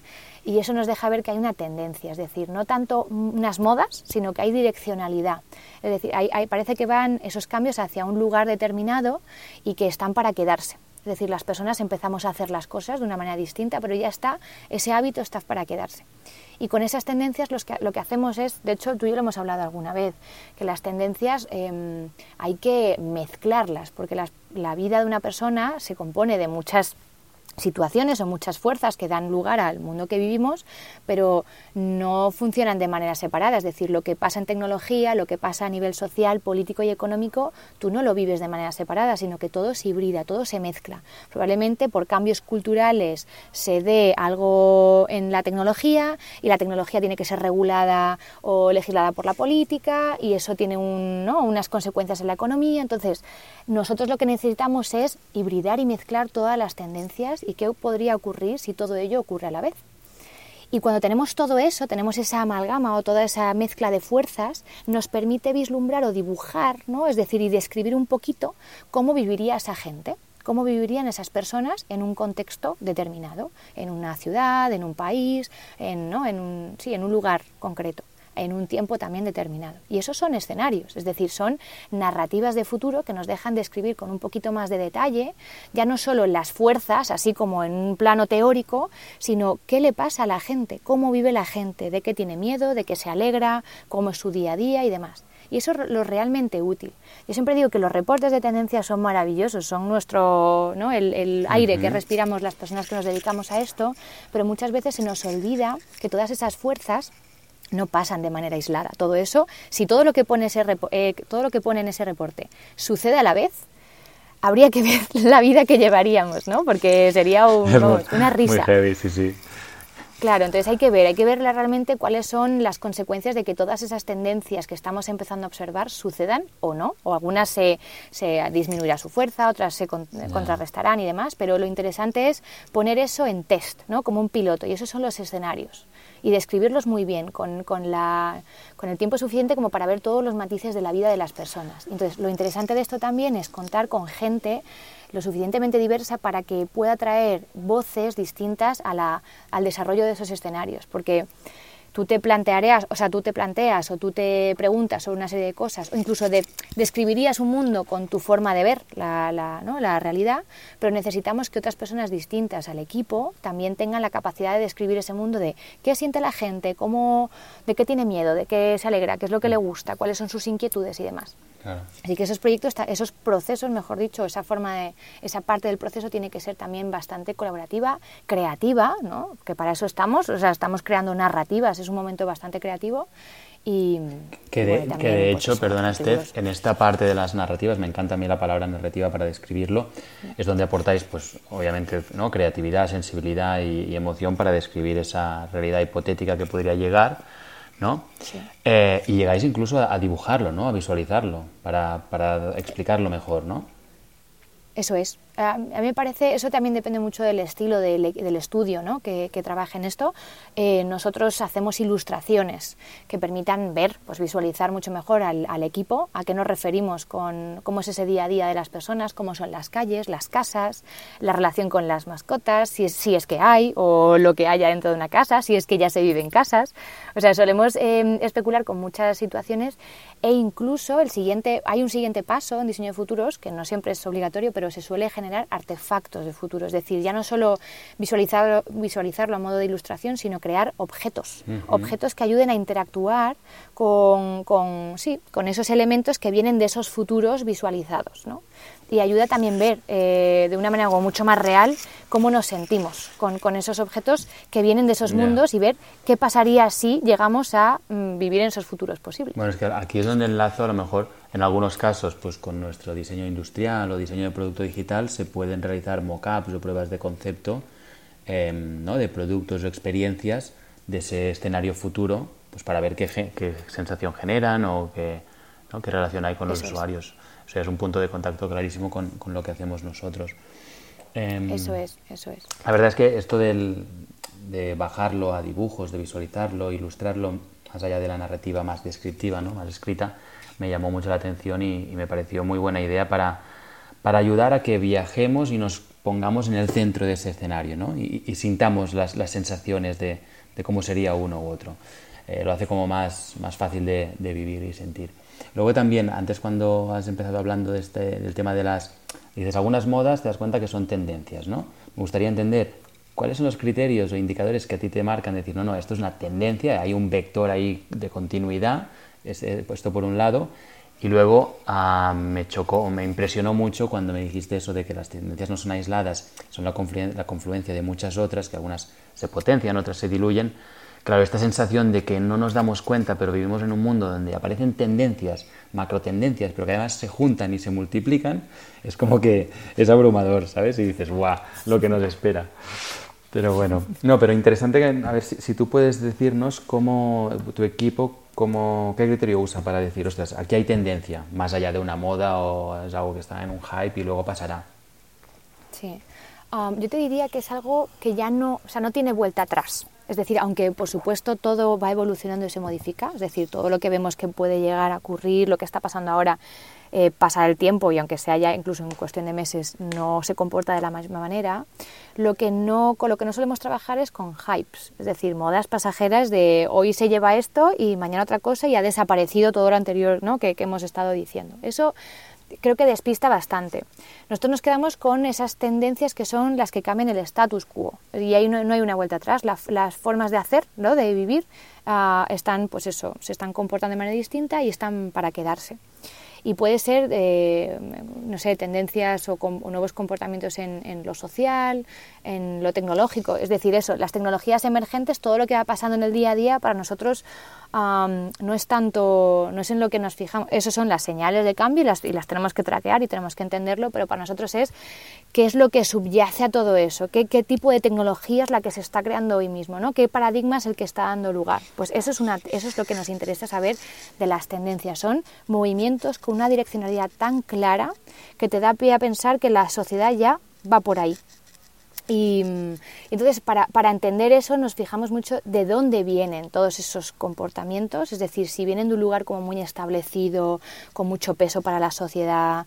y eso nos deja ver que hay una tendencia, es decir, no tanto unas modas, sino que hay direccionalidad. Es decir, parece que van esos cambios hacia un lugar determinado y que están para quedarse. Es decir, las personas empezamos a hacer las cosas de una manera distinta, pero ya está, ese hábito está para quedarse. Y con esas tendencias lo que hacemos es, de hecho tú y yo lo hemos hablado alguna vez, que las tendencias em, hay que mezclarlas, porque la vida de una persona se compone de muchas situaciones o muchas fuerzas que dan lugar al mundo que vivimos, pero no funcionan de manera separada. Es decir, lo que pasa en tecnología, lo que pasa a nivel social, político y económico, tú no lo vives de manera separada, sino que todo se hibrida, todo se mezcla. Probablemente por cambios culturales se dé algo en la tecnología y la tecnología tiene que ser regulada o legislada por la política y eso tiene unas consecuencias en la economía. Entonces, nosotros lo que necesitamos es hibridar y mezclar todas las tendencias y qué podría ocurrir si todo ello ocurre a la vez. Y cuando tenemos todo eso, tenemos esa amalgama o toda esa mezcla de fuerzas, nos permite vislumbrar o dibujar, ¿no? es decir, y describir un poquito cómo viviría esa gente, cómo vivirían esas personas en un contexto determinado, en una ciudad, en un país, en, ¿no? en, un, sí, en un lugar concreto en un tiempo también determinado. Y esos son escenarios, es decir, son narrativas de futuro que nos dejan describir con un poquito más de detalle, ya no solo las fuerzas, así como en un plano teórico, sino qué le pasa a la gente, cómo vive la gente, de qué tiene miedo, de qué se alegra, cómo es su día a día y demás. Y eso es lo realmente útil. Yo siempre digo que los reportes de tendencia son maravillosos, son nuestro, ¿no? el, aire que respiramos las personas que nos dedicamos a esto, pero muchas veces se nos olvida que todas esas fuerzas no pasan de manera aislada. Todo eso, si todo lo que pone, ese eh, todo lo que pone en ese reporte sucede a la vez, habría que ver la vida que llevaríamos, ¿no? Porque sería una risa. Muy heavy, sí, sí. Claro, entonces hay que ver, hay que ver realmente cuáles son las consecuencias de que todas esas tendencias que estamos empezando a observar sucedan o no, o algunas se, se disminuirá su fuerza, otras se contrarrestarán y demás, pero lo interesante es poner eso en test, ¿no? Como un piloto, y esos son los escenarios y describirlos muy bien, con, con, la, con el tiempo suficiente como para ver todos los matices de la vida de las personas. Entonces, lo interesante de esto también es contar con gente lo suficientemente diversa para que pueda traer voces distintas al desarrollo de esos escenarios, porque tú te plantearías, o sea, tú te planteas o tú te preguntas sobre una serie de cosas, o incluso de, describirías un mundo con tu forma de ver la, la, ¿no? la, realidad, pero necesitamos que otras personas distintas al equipo también tengan la capacidad de describir ese mundo de qué siente la gente, cómo, de qué tiene miedo, de qué se alegra, qué es lo que le gusta, cuáles son sus inquietudes y demás. Así que esos proyectos, esos procesos, mejor dicho, esa forma de, esa parte del proceso tiene que ser también bastante colaborativa, creativa, ¿no? Que para eso estamos, o sea, estamos creando narrativas, es un momento bastante creativo y que de, que de pues hecho, perdona Steph, en esta parte de las narrativas, me encanta a mí la palabra narrativa para describirlo, es donde aportáis, pues obviamente, ¿no? creatividad, sensibilidad y emoción para describir esa realidad hipotética que podría llegar ¿no? Eh, y llegáis incluso a, dibujarlo, ¿no? A visualizarlo para, para explicarlo mejor, ¿no? Eso es. A mí me parece, eso también depende mucho del estilo del, estudio ¿no? que, que trabaje en esto. Eh, nosotros hacemos ilustraciones que permitan ver, pues visualizar mucho mejor al, equipo, a qué nos referimos con cómo es ese día a día de las personas, cómo son las calles, las casas, la relación con las mascotas, si es, que hay o lo que haya dentro de una casa, si es que ya se vive en casas. O sea, solemos eh, especular con muchas situaciones e incluso el siguiente, hay un siguiente paso en diseño de futuros, que no siempre es obligatorio, pero se suele generar generar artefactos de futuro, es decir, ya no solo visualizarlo, visualizarlo a modo de ilustración, sino crear objetos, objetos que ayuden a interactuar con, con, sí, con esos elementos que vienen de esos futuros visualizados. ¿no? Y ayuda también ver eh, de una manera mucho más real cómo nos sentimos con, con esos objetos que vienen de esos mundos y ver qué pasaría si llegamos a mm, vivir en esos futuros posibles. Bueno, es que aquí es donde enlazo a lo mejor en algunos casos pues con nuestro diseño industrial o diseño de producto digital se pueden realizar mock-ups o pruebas de concepto em, ¿no? de productos o experiencias de ese escenario futuro pues para ver qué, qué sensación generan o qué, ¿no? qué relación hay con los usuarios. O sea, es un punto de contacto clarísimo con, con lo que hacemos nosotros. Em, eso es, eso es. La verdad es que esto del, de bajarlo a dibujos, de visualizarlo, ilustrarlo, más allá de la narrativa más descriptiva, ¿no? más escrita, me llamó mucho la atención y, me pareció muy buena idea para, para, ayudar a que viajemos y nos pongamos en el centro de ese escenario ¿no? y, sintamos las, las sensaciones de, de, cómo sería uno u otro. Eh, lo hace como más, más fácil de, vivir y sentir. Luego también, antes cuando has empezado hablando de este, del tema de las... Dices, algunas modas te das cuenta que son tendencias, ¿no? Me gustaría entender cuáles son los criterios o indicadores que a ti te marcan, decir, no, no, esto es una tendencia, hay un vector ahí de continuidad, eh, puesto por un lado, y luego ah, me chocó, me impresionó mucho cuando me dijiste eso de que las tendencias no son aisladas, son la, la confluencia de muchas otras, que algunas se potencian, otras se diluyen, Claro, esta sensación de que no nos damos cuenta, pero vivimos en un mundo donde aparecen tendencias, macro tendencias, pero que además se juntan y se multiplican, es como que es abrumador, ¿sabes? Y dices, ¡guau! Lo que nos espera. Pero bueno, no, pero interesante que, a ver, si, tú puedes decirnos cómo tu equipo, cómo, qué criterio usa para decir, ostras, aquí hay tendencia, más allá de una moda o es algo que está en un hype y luego pasará. Sí, um, yo te diría que es algo que ya no, o sea, no tiene vuelta atrás. Es decir, aunque por supuesto todo va evolucionando y se modifica, es decir, todo lo que vemos que puede llegar a ocurrir, lo que está pasando ahora, eh, pasa el tiempo y aunque sea ya incluso en cuestión de meses no se comporta de la misma manera, lo que no, con lo que no solemos trabajar es con hypes, es decir, modas pasajeras de hoy se lleva esto y mañana otra cosa y ha desaparecido todo lo anterior ¿no? que, que hemos estado diciendo. Eso creo que despista bastante. Nosotros nos quedamos con esas tendencias que son las que cambian el status quo y ahí no, hay una vuelta atrás. las formas de hacer, ¿no? de vivir, ah, están, pues eso, se están comportando de manera distinta y están para quedarse y puede ser, eh, no sé, tendencias o, nuevos comportamientos en, lo social, en lo tecnológico. Es decir, eso, las tecnologías emergentes, todo lo que va pasando en el día a día para nosotros no es tanto, no es en lo que nos fijamos, eso son las señales de cambio y las, y las tenemos que traquear y tenemos que entenderlo, pero para nosotros es qué es lo que subyace a todo eso, qué, qué tipo de tecnología es la que se está creando hoy mismo, ¿no? qué paradigma es el que está dando lugar. Pues eso es, una, eso es lo que nos interesa saber de las tendencias, son movimientos con una direccionalidad tan clara que te da pie a pensar que la sociedad ya va por ahí, y entonces, para, para, entender eso, nos fijamos mucho de dónde vienen todos esos comportamientos, es decir, si vienen de un lugar como muy establecido, con mucho peso para la sociedad,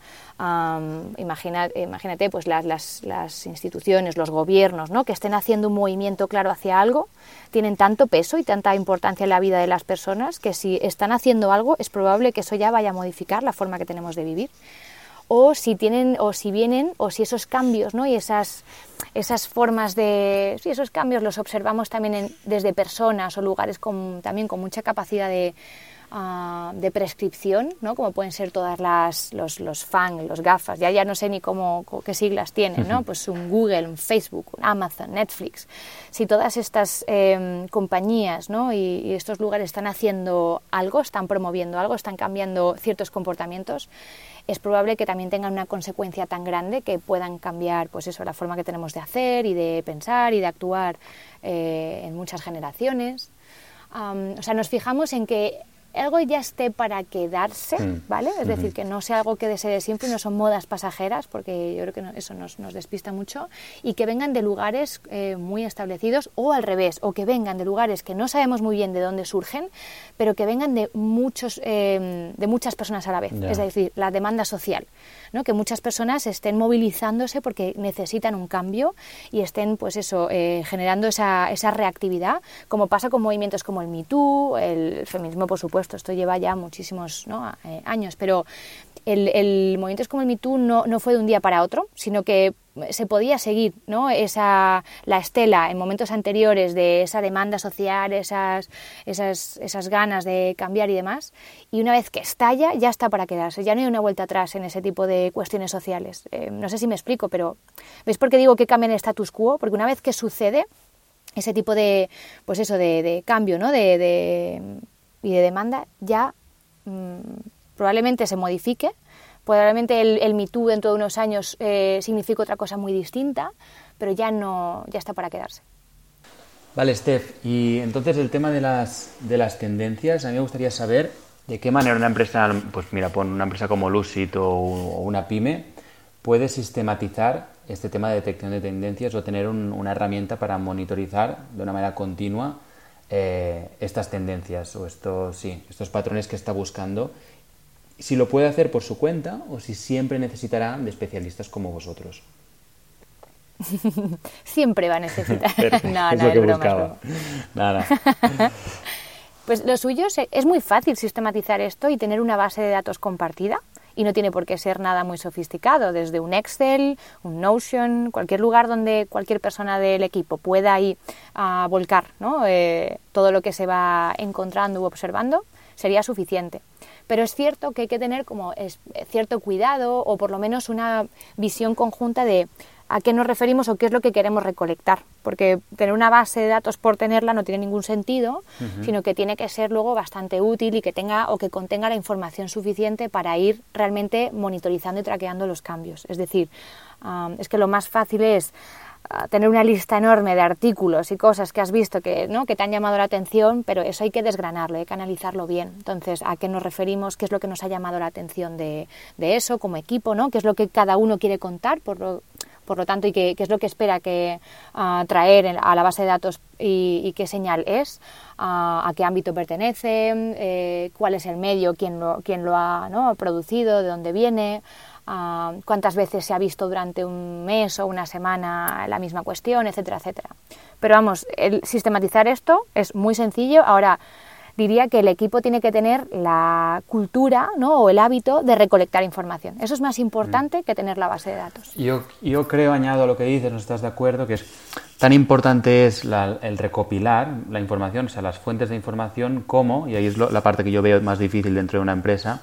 imagínate pues las, las, las, instituciones, los gobiernos, ¿no? que estén haciendo un movimiento claro hacia algo, tienen tanto peso y tanta importancia en la vida de las personas que si están haciendo algo es probable que eso ya vaya a modificar la forma que tenemos de vivir o si tienen o si vienen o si esos cambios ¿no? y esas, esas formas de si esos cambios los observamos también desde personas o lugares con, también con mucha capacidad de, ah, de prescripción, ¿no? como pueden ser todas las los, los FAN, los gafas, ya ya no sé ni cómo, qué siglas tienen, ¿no? pues un Google, un Facebook, un Amazon, Netflix, si todas estas em, compañías ¿no? y, y estos lugares están haciendo algo, están promoviendo algo, están cambiando ciertos comportamientos, es probable que también tengan una consecuencia tan grande que puedan cambiar pues eso, la forma que tenemos de hacer y de pensar y de actuar eh, en muchas generaciones. o sea, nos fijamos en que algo ya esté para quedarse, mm. ¿vale? Es decir, que no sea algo que desee de siempre, no son modas pasajeras, porque yo creo que eso nos, despista mucho, y que vengan de lugares eh, muy establecidos o al revés, o que vengan de lugares que no sabemos muy bien de dónde surgen, pero que vengan de, muchos, eh, de muchas personas a la vez, es decir, la demanda social que muchas personas estén movilizándose porque necesitan un cambio y estén pues eso, eh, generando esa, esa, reactividad, como pasa con movimientos como el Me el feminismo por supuesto, esto lleva ya muchísimos eh, años, pero el, el movimiento como el Me no, no fue de un día para otro, sino que se podía seguir ¿no? esa, la estela en momentos anteriores de esa demanda social, esas, esas, esas ganas de cambiar y demás, y una vez que estalla ya está para quedarse, ya no hay una vuelta atrás en ese tipo de cuestiones sociales. Eh, no sé si me explico, pero ¿veis por qué digo que cambia el status quo? Porque una vez que sucede ese tipo de, pues eso, de, cambio ¿no? de, de, y de demanda, ya mm, probablemente se modifique Probablemente el, el Me dentro de unos años eh, signifique otra cosa muy distinta, pero ya no ya está para quedarse. Vale, Steph. Y entonces el tema de las, de las tendencias, a mí me gustaría saber de qué manera una empresa, pues mira, pon una empresa como Lucid o, una pyme, puede sistematizar este tema de detección de tendencias o tener una herramienta para monitorizar de una manera continua eh, estas tendencias o estos, sí, estos patrones que está buscando si lo puede hacer por su cuenta o si siempre necesitará de especialistas como vosotros. siempre va a necesitar. no, no, es, broma, Nada. pues lo suyo es muy fácil sistematizar esto y tener una base de datos compartida y no tiene por qué ser nada muy sofisticado, desde un Excel, un Notion, cualquier lugar donde cualquier persona del equipo pueda ir a volcar ¿no? Eh, todo lo que se va encontrando u observando, sería suficiente. Pero es cierto que hay que tener como cierto cuidado o por lo menos una visión conjunta de a qué nos referimos o qué es lo que queremos recolectar. Porque tener una base de datos por tenerla no tiene ningún sentido, sino que tiene que ser luego bastante útil y que tenga o que contenga la información suficiente para ir realmente monitorizando y traqueando los cambios. Es decir, es que lo más fácil es tener una lista enorme de artículos y cosas que has visto que, ¿no? que te han llamado la atención, pero eso hay que desgranarlo, hay que analizarlo bien. Entonces, ¿a qué nos referimos? ¿Qué es lo que nos ha llamado la atención de, de eso como equipo? ¿no? ¿Qué es lo que cada uno quiere contar? Por lo, por lo tanto, y qué, qué es lo que espera que traer a la base de datos y, qué señal es, a qué ámbito pertenece, eh, cuál es el medio, quién lo, quién lo ha producido, de dónde viene, cuántas veces se ha visto durante un mes o una semana la misma cuestión, etcétera, etcétera. Pero vamos, el sistematizar esto es muy sencillo. Ahora, diría que el equipo tiene que tener la cultura ¿no? o el hábito de recolectar información. Eso es más importante que tener la base de datos. Yo, yo creo, añado a lo que dices, no estás de acuerdo, que es tan importante es el recopilar la información, o sea, las fuentes de información, como, y ahí es la parte que yo veo más difícil dentro de una empresa,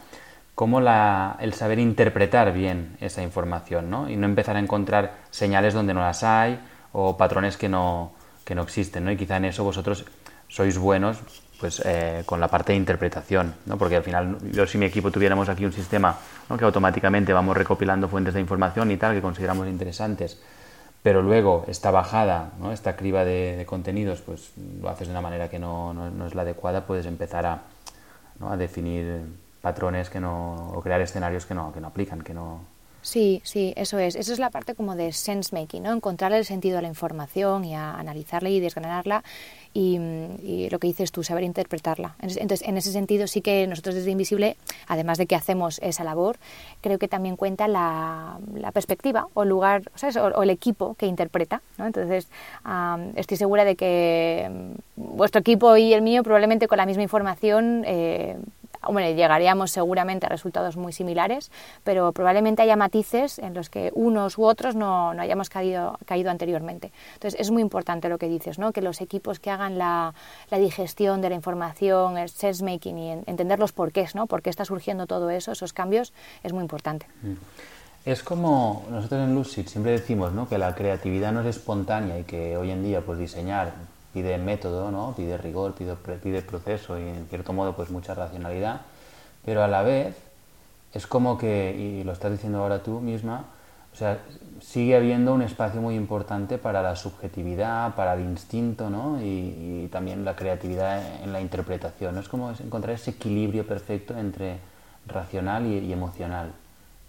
como la, el saber interpretar bien esa información, ¿no? Y no empezar a encontrar señales donde no las hay o patrones que no, que no existen, ¿no? Y quizá en eso vosotros sois buenos pues eh, con la parte de interpretación, ¿no? porque al final yo si mi equipo tuviéramos aquí un sistema que automáticamente vamos recopilando fuentes de información y tal que consideramos interesantes, pero luego esta bajada, ¿no? esta criba de, contenidos, pues lo haces de una manera que no, no, es la adecuada, puedes empezar a, a definir patrones que no, o crear escenarios que no, que no aplican, que no... Sí, sí, eso es. Esa es la parte como de sense making, ¿no? Encontrarle el sentido a la información y a analizarla y desgranarla y, lo que dices tú, saber interpretarla. Entonces, en ese sentido sí que nosotros desde Invisible, además de que hacemos esa labor, creo que también cuenta la, perspectiva o el lugar, o, el equipo que interpreta. ¿no? Entonces, estoy segura de que mm, vuestro equipo y el mío probablemente con la misma información eh, hombre, llegaríamos seguramente a resultados muy similares, pero probablemente haya matices en los que unos u otros no, no hayamos caído, caído anteriormente. Entonces, es muy importante lo que dices, ¿no? que los equipos que hagan la, la digestión de la información, el sense making y entender los porqués, ¿no? por qué está surgiendo todo eso, esos cambios, es muy importante. Mm. Es como nosotros en Lucid siempre decimos ¿no? que la creatividad no es espontánea y que hoy en día pues diseñar pide método, ¿no? pide rigor, pide, pide proceso y en cierto modo pues mucha racionalidad, pero a la vez es como que, y lo estás diciendo ahora tú misma, o sea, sigue habiendo un espacio muy importante para la subjetividad, para el instinto, ¿no? Y, también la creatividad en la interpretación. Es como encontrar ese equilibrio perfecto entre racional y emocional,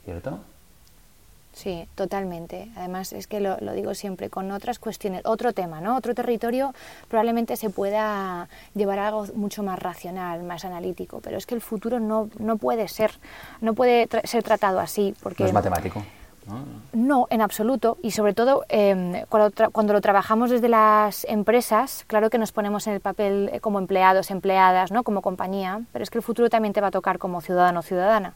¿cierto? Sí, totalmente. Además, es que lo, digo siempre, con otras cuestiones, otro tema, ¿no? Otro territorio probablemente se pueda llevar a algo mucho más racional, más analítico, pero es que el futuro no, no puede ser, no puede ser tratado así. Porque, no es matemático. ¿no? en absoluto. Y sobre todo, em, cuando, cuando, lo trabajamos desde las empresas, claro que nos ponemos en el papel eh, como empleados, empleadas, ¿no? como compañía, pero es que el futuro también te va a tocar como ciudadano o ciudadana.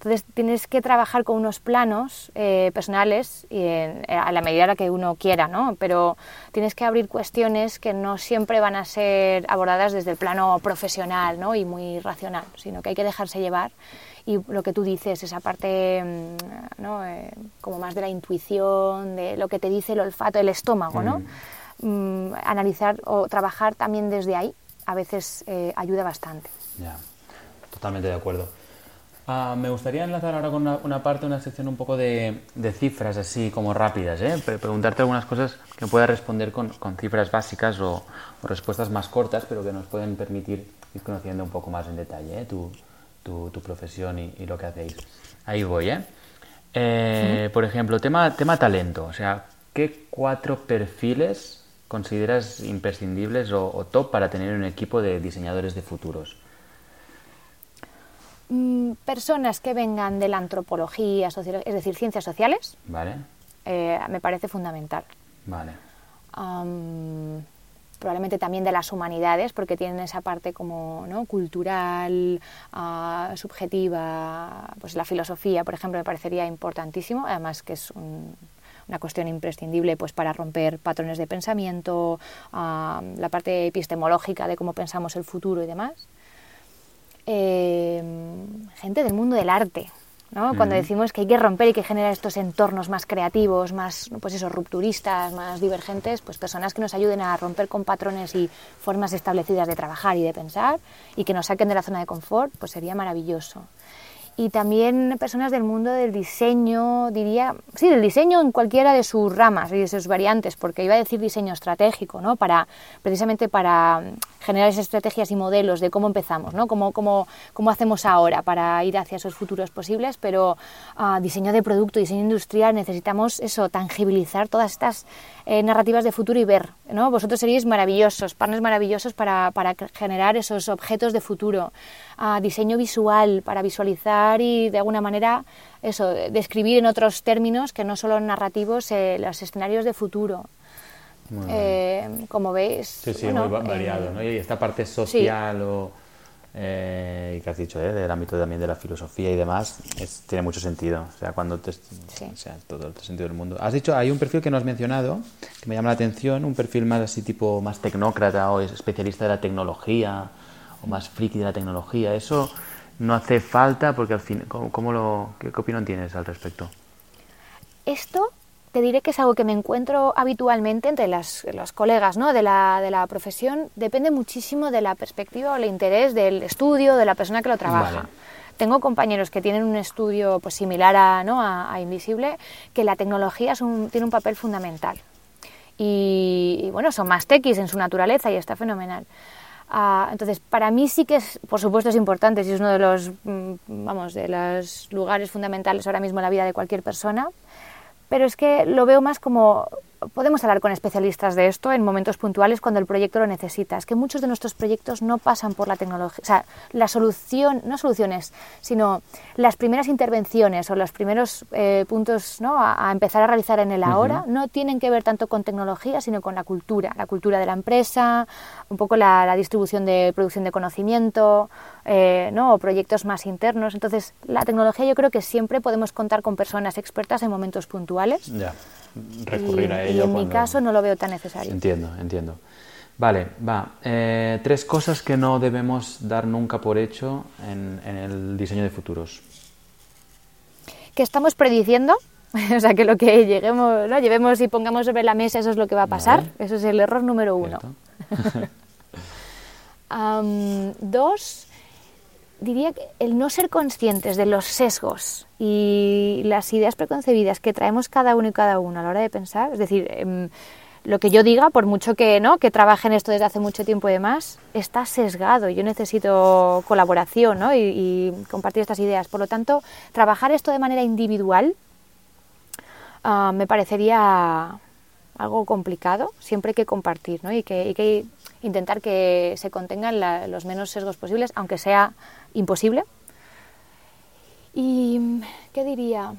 Entonces tienes que trabajar con unos planos eh, personales y a la medida que uno quiera, ¿no? Pero tienes que abrir cuestiones que no siempre van a ser abordadas desde el plano profesional, ¿no? Y muy racional, sino que hay que dejarse llevar y lo que tú dices, esa parte mm, ¿no? Eh, como más de la intuición, de lo que te dice el olfato, el estómago, ¿no? Mm, analizar o trabajar también desde ahí a veces eh, ayuda bastante. Ya, totalmente de acuerdo. Ah, me gustaría enlazar ahora con una, parte, una sección un poco de, cifras así como rápidas, ¿eh? preguntarte algunas cosas que puedas responder con, cifras básicas o, respuestas más cortas, pero que nos pueden permitir ir conociendo un poco más en detalle ¿eh? tu, tu, profesión y, lo que hacéis. Ahí voy, ¿eh? eh por ejemplo, tema, tema talento, o sea, ¿qué cuatro perfiles consideras imprescindibles o top para tener un equipo de diseñadores de futuros? Mm, personas que vengan de la antropología, es decir, ciencias sociales, vale. Eh, me parece fundamental. Vale. probablemente también de las humanidades, porque tienen esa parte como ¿no? cultural, ah, subjetiva, pues la filosofía, por ejemplo, me parecería importantísimo, además que es una cuestión imprescindible pues para romper patrones de pensamiento, la parte epistemológica de cómo pensamos el futuro y demás. Eh, gente del mundo del arte. ¿no? Cuando decimos que hay que romper y que generar estos entornos más creativos, más pues eso, rupturistas, más divergentes, pues personas que nos ayuden a romper con patrones y formas establecidas de trabajar y de pensar y que nos saquen de la zona de confort, pues sería maravilloso y también personas del mundo del diseño, diría, sí, del diseño en cualquiera de sus ramas y de sus variantes, porque iba a decir diseño estratégico, ¿no? Para, precisamente para generar esas estrategias y modelos de cómo empezamos, ¿no? Cómo, cómo, cómo hacemos ahora para ir hacia esos futuros posibles, pero uh, diseño de producto, diseño industrial, necesitamos eso, tangibilizar todas estas eh, narrativas de futuro y ver, ¿no? Vosotros seríais maravillosos, partners maravillosos para, para generar esos objetos de futuro, uh, diseño visual para visualizar y de alguna manera eso, describir en otros términos que no solo narrativos eh, los escenarios de futuro. Eh, como veis. Sí, sí, muy variado, eh, ¿no? Y esta parte social o, y que has dicho, del ámbito también de la filosofía y demás, tiene mucho sentido. O sea, cuando te, o sea, todo el sentido del mundo. Has dicho, hay un perfil que no has mencionado, que me llama la atención, un perfil más así tipo más tecnócrata o especialista de la tecnología o más friki de la tecnología. Eso no hace falta porque al fin, ¿cómo, lo, qué, opinión tienes al respecto? Esto te diré que es algo que me encuentro habitualmente entre las, los colegas ¿no? de, la, de, la, profesión. Depende muchísimo de la perspectiva o el interés del estudio, de la persona que lo trabaja. Tengo compañeros que tienen un estudio pues, similar a, ¿no? a, Invisible, que la tecnología tiene un papel fundamental. Y, y, bueno, son más tequis en su naturaleza y está fenomenal. Ah, entonces, para mí sí que es, por supuesto, es importante, y es uno de los, mm, vamos, de los lugares fundamentales ahora mismo en la vida de cualquier persona, pero es que lo veo más como podemos hablar con especialistas de esto en momentos puntuales cuando el proyecto lo necesita. Es que muchos de nuestros proyectos no pasan por la tecnología. O sea, la solución, no soluciones, sino las primeras intervenciones o los primeros eh, puntos ¿no? a, empezar a realizar en el ahora no tienen que ver tanto con tecnología, sino con la cultura. La cultura de la empresa, un poco la, distribución de producción de conocimiento, eh, ¿no? o proyectos más internos. Entonces, la tecnología yo creo que siempre podemos contar con personas expertas en momentos puntuales recurrir a ello. Y en mi caso no lo veo tan necesario. Entiendo, entiendo. Vale, va. Eh, tres cosas que no debemos dar nunca por hecho en, el diseño de futuros. Que estamos prediciendo, o sea, que lo que lleguemos, ¿no? llevemos y pongamos sobre la mesa, eso es lo que va a pasar. Eso es el error número uno. dos, diría que el no ser conscientes de los sesgos y las ideas preconcebidas que traemos cada uno y cada uno a la hora de pensar, es decir, em, lo que yo diga, por mucho que no, que trabaje en esto desde hace mucho tiempo y demás, está sesgado. Yo necesito colaboración ¿no? y, compartir estas ideas. Por lo tanto, trabajar esto de manera individual ah, me parecería algo complicado. Siempre hay que compartir ¿no? y, que, hay que intentar que se contengan los menos sesgos posibles, aunque sea imposible. ¿Y qué diría?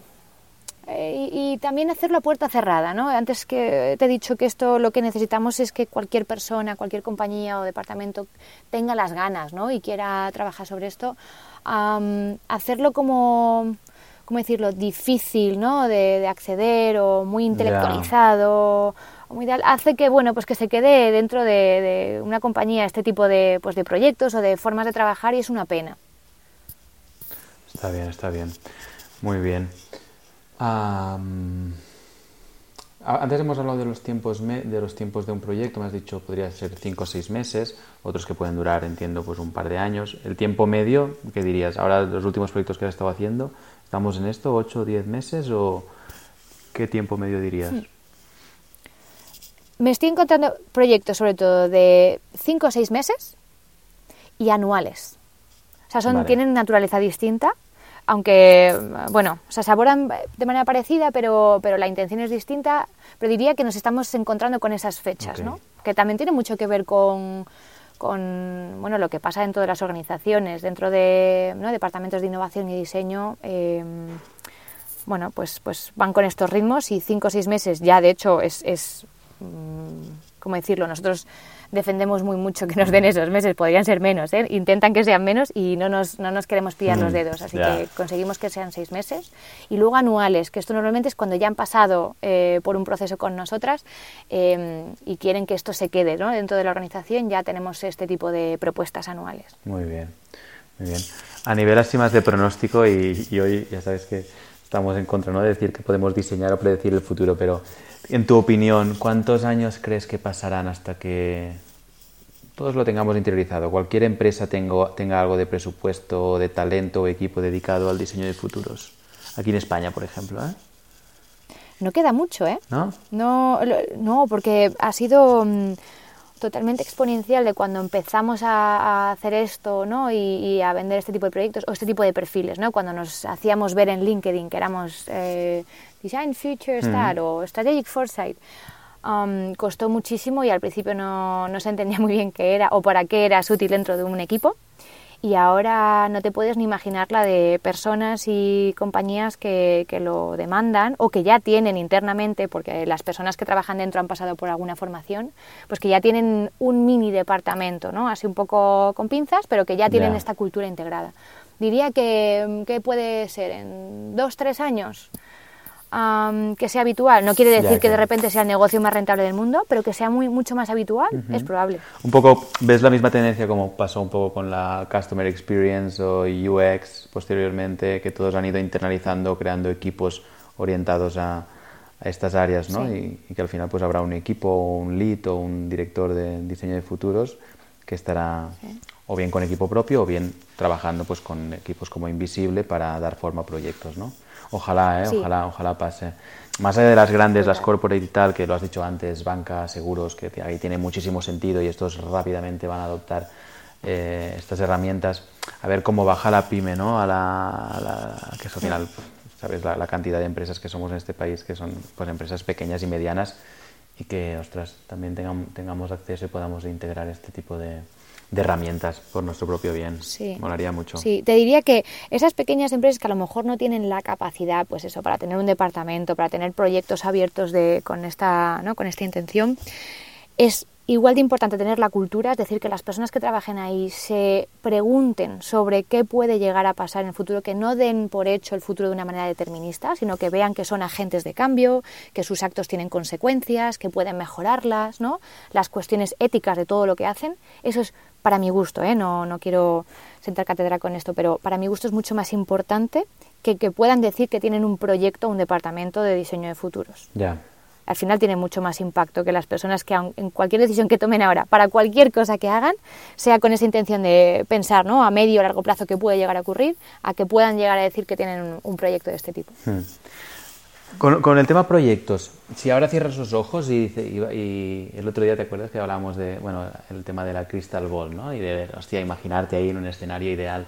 eh, y, también hacerlo a puerta cerrada, ¿no? Antes que te he dicho que esto lo que necesitamos es que cualquier persona, cualquier compañía o departamento tenga las ganas, ¿no? Y quiera trabajar sobre esto, hacerlo como, ¿cómo decirlo? Difícil, ¿no? De, acceder o muy intelectualizado. Muy hace que bueno pues que se quede dentro de, de, una compañía este tipo de, pues de proyectos o de formas de trabajar y es una pena. Está bien, está bien. Muy bien antes hemos hablado de los tiempos de los tiempos de un proyecto, me has dicho podría ser 5 o 6 meses, otros que pueden durar, entiendo, pues un par de años. El tiempo medio, ¿qué dirías? Ahora los últimos proyectos que has estado haciendo, ¿estamos en esto 8 o 10 meses o qué tiempo medio dirías? Me estoy encontrando proyectos sobre todo de 5 o 6 meses y anuales. O sea, son, tienen naturaleza distinta aunque, bueno, se saboran de manera parecida, pero, pero la intención es distinta, pero diría que nos estamos encontrando con esas fechas, ¿no? Que también tiene mucho que ver con, con bueno, lo que pasa dentro de las organizaciones, dentro de departamentos de innovación y diseño. Em, bueno, pues, pues van con estos ritmos y cinco o seis meses ya, de hecho, es, es ¿cómo decirlo? Nosotros defendemos muy mucho que nos den esos meses, podrían ser menos, ¿eh? intentan que sean menos y no nos, no nos queremos pillar los mm, dedos, así que conseguimos que sean seis meses. Y luego anuales, que esto normalmente es cuando ya han pasado eh, por un proceso con nosotras eh, y quieren que esto se quede ¿no? dentro de la organización, ya tenemos este tipo de propuestas anuales. Muy bien, muy bien. A nivel así más de pronóstico, y, y hoy ya sabes que estamos en contra ¿no? de decir que podemos diseñar o predecir el futuro, pero en tu opinión, ¿cuántos años crees que pasarán hasta que todos lo tengamos interiorizado? Cualquier empresa tenga, tenga algo de presupuesto, de talento o equipo dedicado al diseño de futuros. Aquí en España, por ejemplo. ¿eh? No queda mucho, ¿eh? ¿No? No, porque ha sido mm, totalmente exponencial de cuando empezamos a, hacer esto ¿no? Y, a vender este tipo de proyectos o este tipo de perfiles, ¿no? Cuando nos hacíamos ver en LinkedIn que éramos eh, Design Future Star o Strategic Foresight, um, costó muchísimo y al principio no, no, se entendía muy bien qué era o para qué era útil dentro de un equipo. Y ahora no te puedes ni imaginar la de personas y compañías que, que, lo demandan o que ya tienen internamente, porque las personas que trabajan dentro han pasado por alguna formación, pues que ya tienen un mini departamento, ¿no? Así un poco con pinzas, pero que ya tienen esta cultura integrada. Diría que, que puede ser en dos, tres años que sea habitual. No quiere decir que de repente sea el negocio más rentable del mundo, pero que sea muy, mucho más habitual, es probable. Un poco, ¿ves la misma tendencia como pasó un poco con la Customer Experience o UX posteriormente, que todos han ido internalizando, creando equipos orientados a, estas áreas, ¿no? Y, que al final pues habrá un equipo, un lead o un director de diseño de futuros que estará o bien con equipo propio o bien trabajando pues con equipos como Invisible para dar forma a proyectos, ¿no? Ojalá, ¿eh? ojalá, ojalá pase. Más allá de las grandes, las corporate y tal, que lo has dicho antes, banca, seguros, que ahí tiene muchísimo sentido y estos rápidamente van a adoptar eh, estas herramientas. A ver cómo baja la pyme, ¿no? A la, que es al final, sabes, la, cantidad de empresas que somos en este país, que son pues empresas pequeñas y medianas y que, ostras, también tengamos, tengamos acceso y podamos integrar este tipo de, de herramientas por nuestro propio bien. Sí. Molaría mucho. Sí, te diría que esas pequeñas empresas que a lo mejor no tienen la capacidad, pues eso, para tener un departamento, para tener proyectos abiertos de, con, esta, ¿no? con esta intención, es igual de importante tener la cultura, es decir, que las personas que trabajen ahí se pregunten sobre qué puede llegar a pasar en el futuro, que no den por hecho el futuro de una manera determinista, sino que vean que son agentes de cambio, que sus actos tienen consecuencias, que pueden mejorarlas, ¿no? las cuestiones éticas de todo lo que hacen. Eso es para mi gusto, ¿eh? no, no quiero sentar cátedra con esto, pero para mi gusto es mucho más importante que, que puedan decir que tienen un proyecto, un departamento de diseño de futuros. Ya al final tiene mucho más impacto que las personas que en cualquier decisión que tomen ahora, para cualquier cosa que hagan, sea con esa intención de pensar ¿no? a medio o largo plazo que puede llegar a ocurrir, a que puedan llegar a decir que tienen un, proyecto de este tipo. Hmm. Con, el tema proyectos, si ahora cierras los ojos y, y, el otro día te acuerdas que hablábamos de, bueno, el tema de la crystal ball, ¿no? Y de, hostia, imaginarte ahí en un escenario ideal.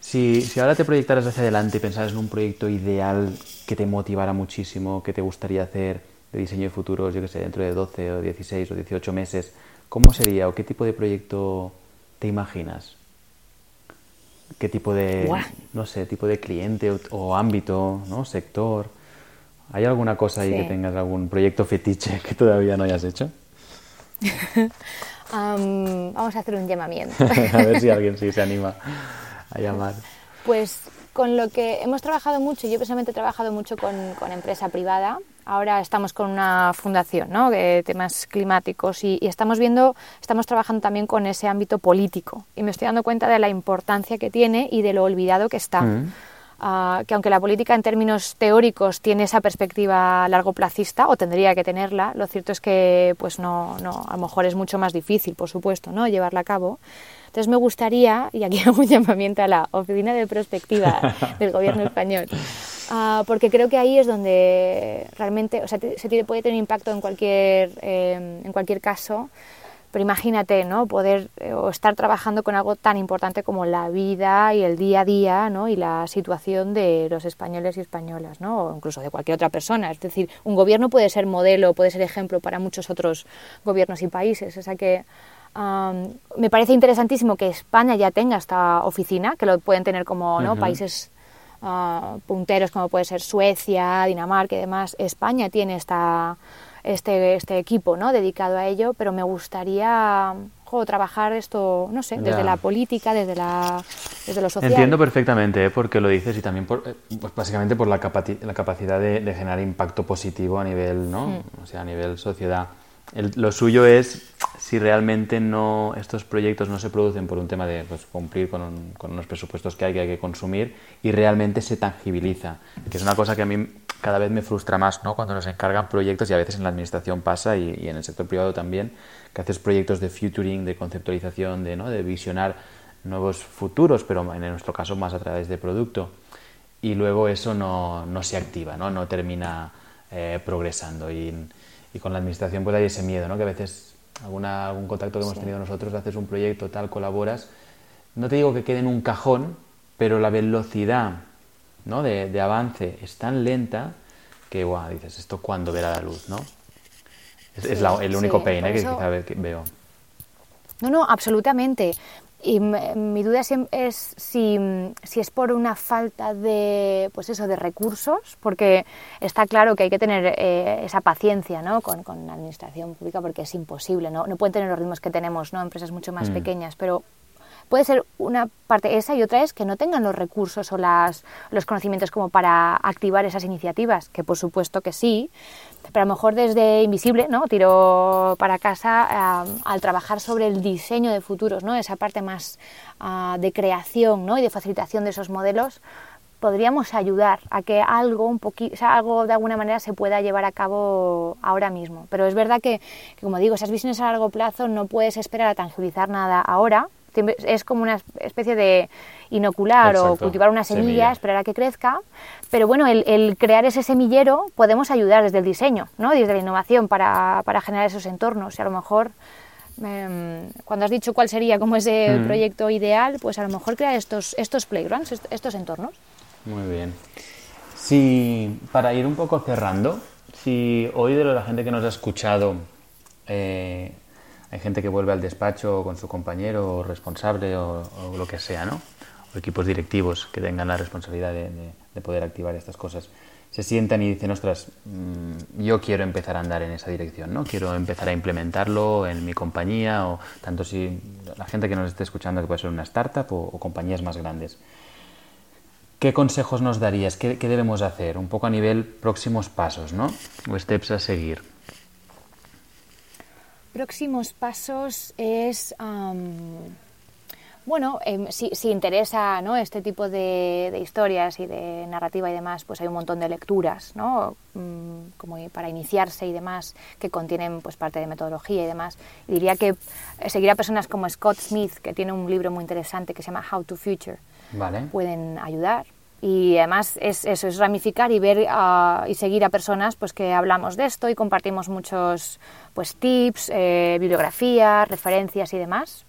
Si, si ahora te proyectaras hacia adelante y pensaras en un proyecto ideal que te motivara muchísimo, que te gustaría hacer, de diseño de futuros, yo que sé, dentro de 12 o 16 o 18 meses, ¿cómo sería o qué tipo de proyecto te imaginas? ¿Qué tipo de, no sé, tipo de cliente o, ámbito, ¿no? sector? ¿Hay alguna cosa ahí que tengas, algún proyecto fetiche que todavía no hayas hecho? vamos a hacer un llamamiento. a ver si alguien sí se anima a llamar. Pues con lo que hemos trabajado mucho, yo personalmente he trabajado mucho con, con empresa privada, ahora estamos con una fundación ¿no? de temas climáticos y, estamos viendo, estamos trabajando también con ese ámbito político y me estoy dando cuenta de la importancia que tiene y de lo olvidado que está. Mm. Ah, que aunque la política en términos teóricos tiene esa perspectiva largo placista o tendría que tenerla, lo cierto es que pues no, no, a lo mejor es mucho más difícil, por supuesto, ¿no? llevarla a cabo. Entonces me gustaría, y aquí hago un llamamiento a la Oficina de Prospectiva del Gobierno español, ah, porque creo que ahí es donde realmente, o sea, se puede tener impacto en cualquier, eh, en cualquier caso, pero imagínate, ¿no? Poder eh, o estar trabajando con algo tan importante como la vida y el día a día, ¿no? Y la situación de los españoles y españolas, ¿no? O incluso de cualquier otra persona. Es decir, un gobierno puede ser modelo, puede ser ejemplo para muchos otros gobiernos y países. O sea que me parece interesantísimo que España ya tenga esta oficina, que lo pueden tener como ¿no? países ah, punteros como puede ser Suecia, Dinamarca y demás. España tiene esta este, este equipo ¿no? dedicado a ello, pero me gustaría trabajar esto, no sé, desde la política, desde, la, desde lo social. Entiendo perfectamente ¿eh? por qué lo dices y también por, eh, pues básicamente por la, la capacidad de, generar impacto positivo a nivel, ¿no? Mm. o sea, a nivel sociedad. Lo suyo es si realmente no estos proyectos no se producen por un tema de pues, cumplir con, con, unos presupuestos que hay que consumir y realmente se tangibiliza, que es una cosa que a mí cada vez me frustra más ¿no? cuando nos encargan proyectos y a veces en la administración pasa y, en el sector privado también, que haces proyectos de futuring, de conceptualización, de, ¿no? de visionar nuevos futuros, pero en nuestro caso más a través de producto. Y luego eso no, no se activa, no, no termina eh, progresando. Y, y, con la administración pues hay ese miedo, ¿no? que a veces alguna, algún contacto que hemos tenido nosotros, haces un proyecto, tal, colaboras. No te digo que quede en un cajón, pero la velocidad ¿no? de, de avance es tan lenta que, wow, dices, ¿esto cuándo verá la luz? ¿no? Es, el único pain ¿eh? que quizá veo. No, no, absolutamente. Y mi duda es si, si, es por una falta de, pues eso, de recursos, porque está claro que hay que tener eh, esa paciencia ¿no? con, con, la administración pública, porque es imposible, ¿no? no pueden tener los ritmos que tenemos ¿no? empresas mucho más mm. pequeñas, pero Puede ser una parte esa y otra es que no tengan los recursos o las, los conocimientos como para activar esas iniciativas, que por supuesto que sí, pero a lo mejor desde invisible, ¿no? Tiro para casa al trabajar sobre el diseño de futuros, ¿no? Esa parte más ah, de creación, ¿no? Y de facilitación de esos modelos podríamos ayudar a que algo un poquito, algo de alguna manera se pueda llevar a cabo ahora mismo. Pero es verdad que, que, como digo, esas visiones a largo plazo no puedes esperar a tangibilizar nada ahora, es como una especie de inocular o cultivar una semilla, esperar a que crezca, pero bueno, el, crear ese semillero podemos ayudar desde el diseño, ¿no? desde la innovación para, para generar esos entornos y a lo mejor em, cuando has dicho cuál sería como ese mm. proyecto ideal, pues a lo mejor crear estos, estos playgrounds, estos entornos. Muy bien. Si, para ir un poco cerrando, si hoy de la gente que nos ha escuchado eh, hay gente que vuelve al despacho con su compañero o responsable o, lo que sea, ¿no? O equipos directivos que tengan la responsabilidad de, poder activar estas cosas. Se sientan y dicen, ostras, mm, yo quiero empezar a andar en esa dirección, ¿no? Quiero empezar a implementarlo en mi compañía o tanto si la gente que nos esté escuchando que puede ser una startup o, compañías más grandes. ¿Qué consejos nos darías? ¿Qué, ¿Qué, debemos hacer? Un poco a nivel próximos pasos, ¿no? O steps a seguir. Próximos pasos es, bueno, em, si, interesa ¿no? este tipo de, historias y de narrativa y demás, pues hay un montón de lecturas, ¿no? Mm, como para iniciarse y demás, que contienen pues parte de metodología y demás. diría que seguir a personas como Scott Smith, que tiene un libro muy interesante que se llama How to Future, pueden ayudar y además es eso, es ramificar y ver ah, y seguir a personas pues que hablamos de esto y compartimos muchos pues tips, eh, bibliografías, referencias y demás.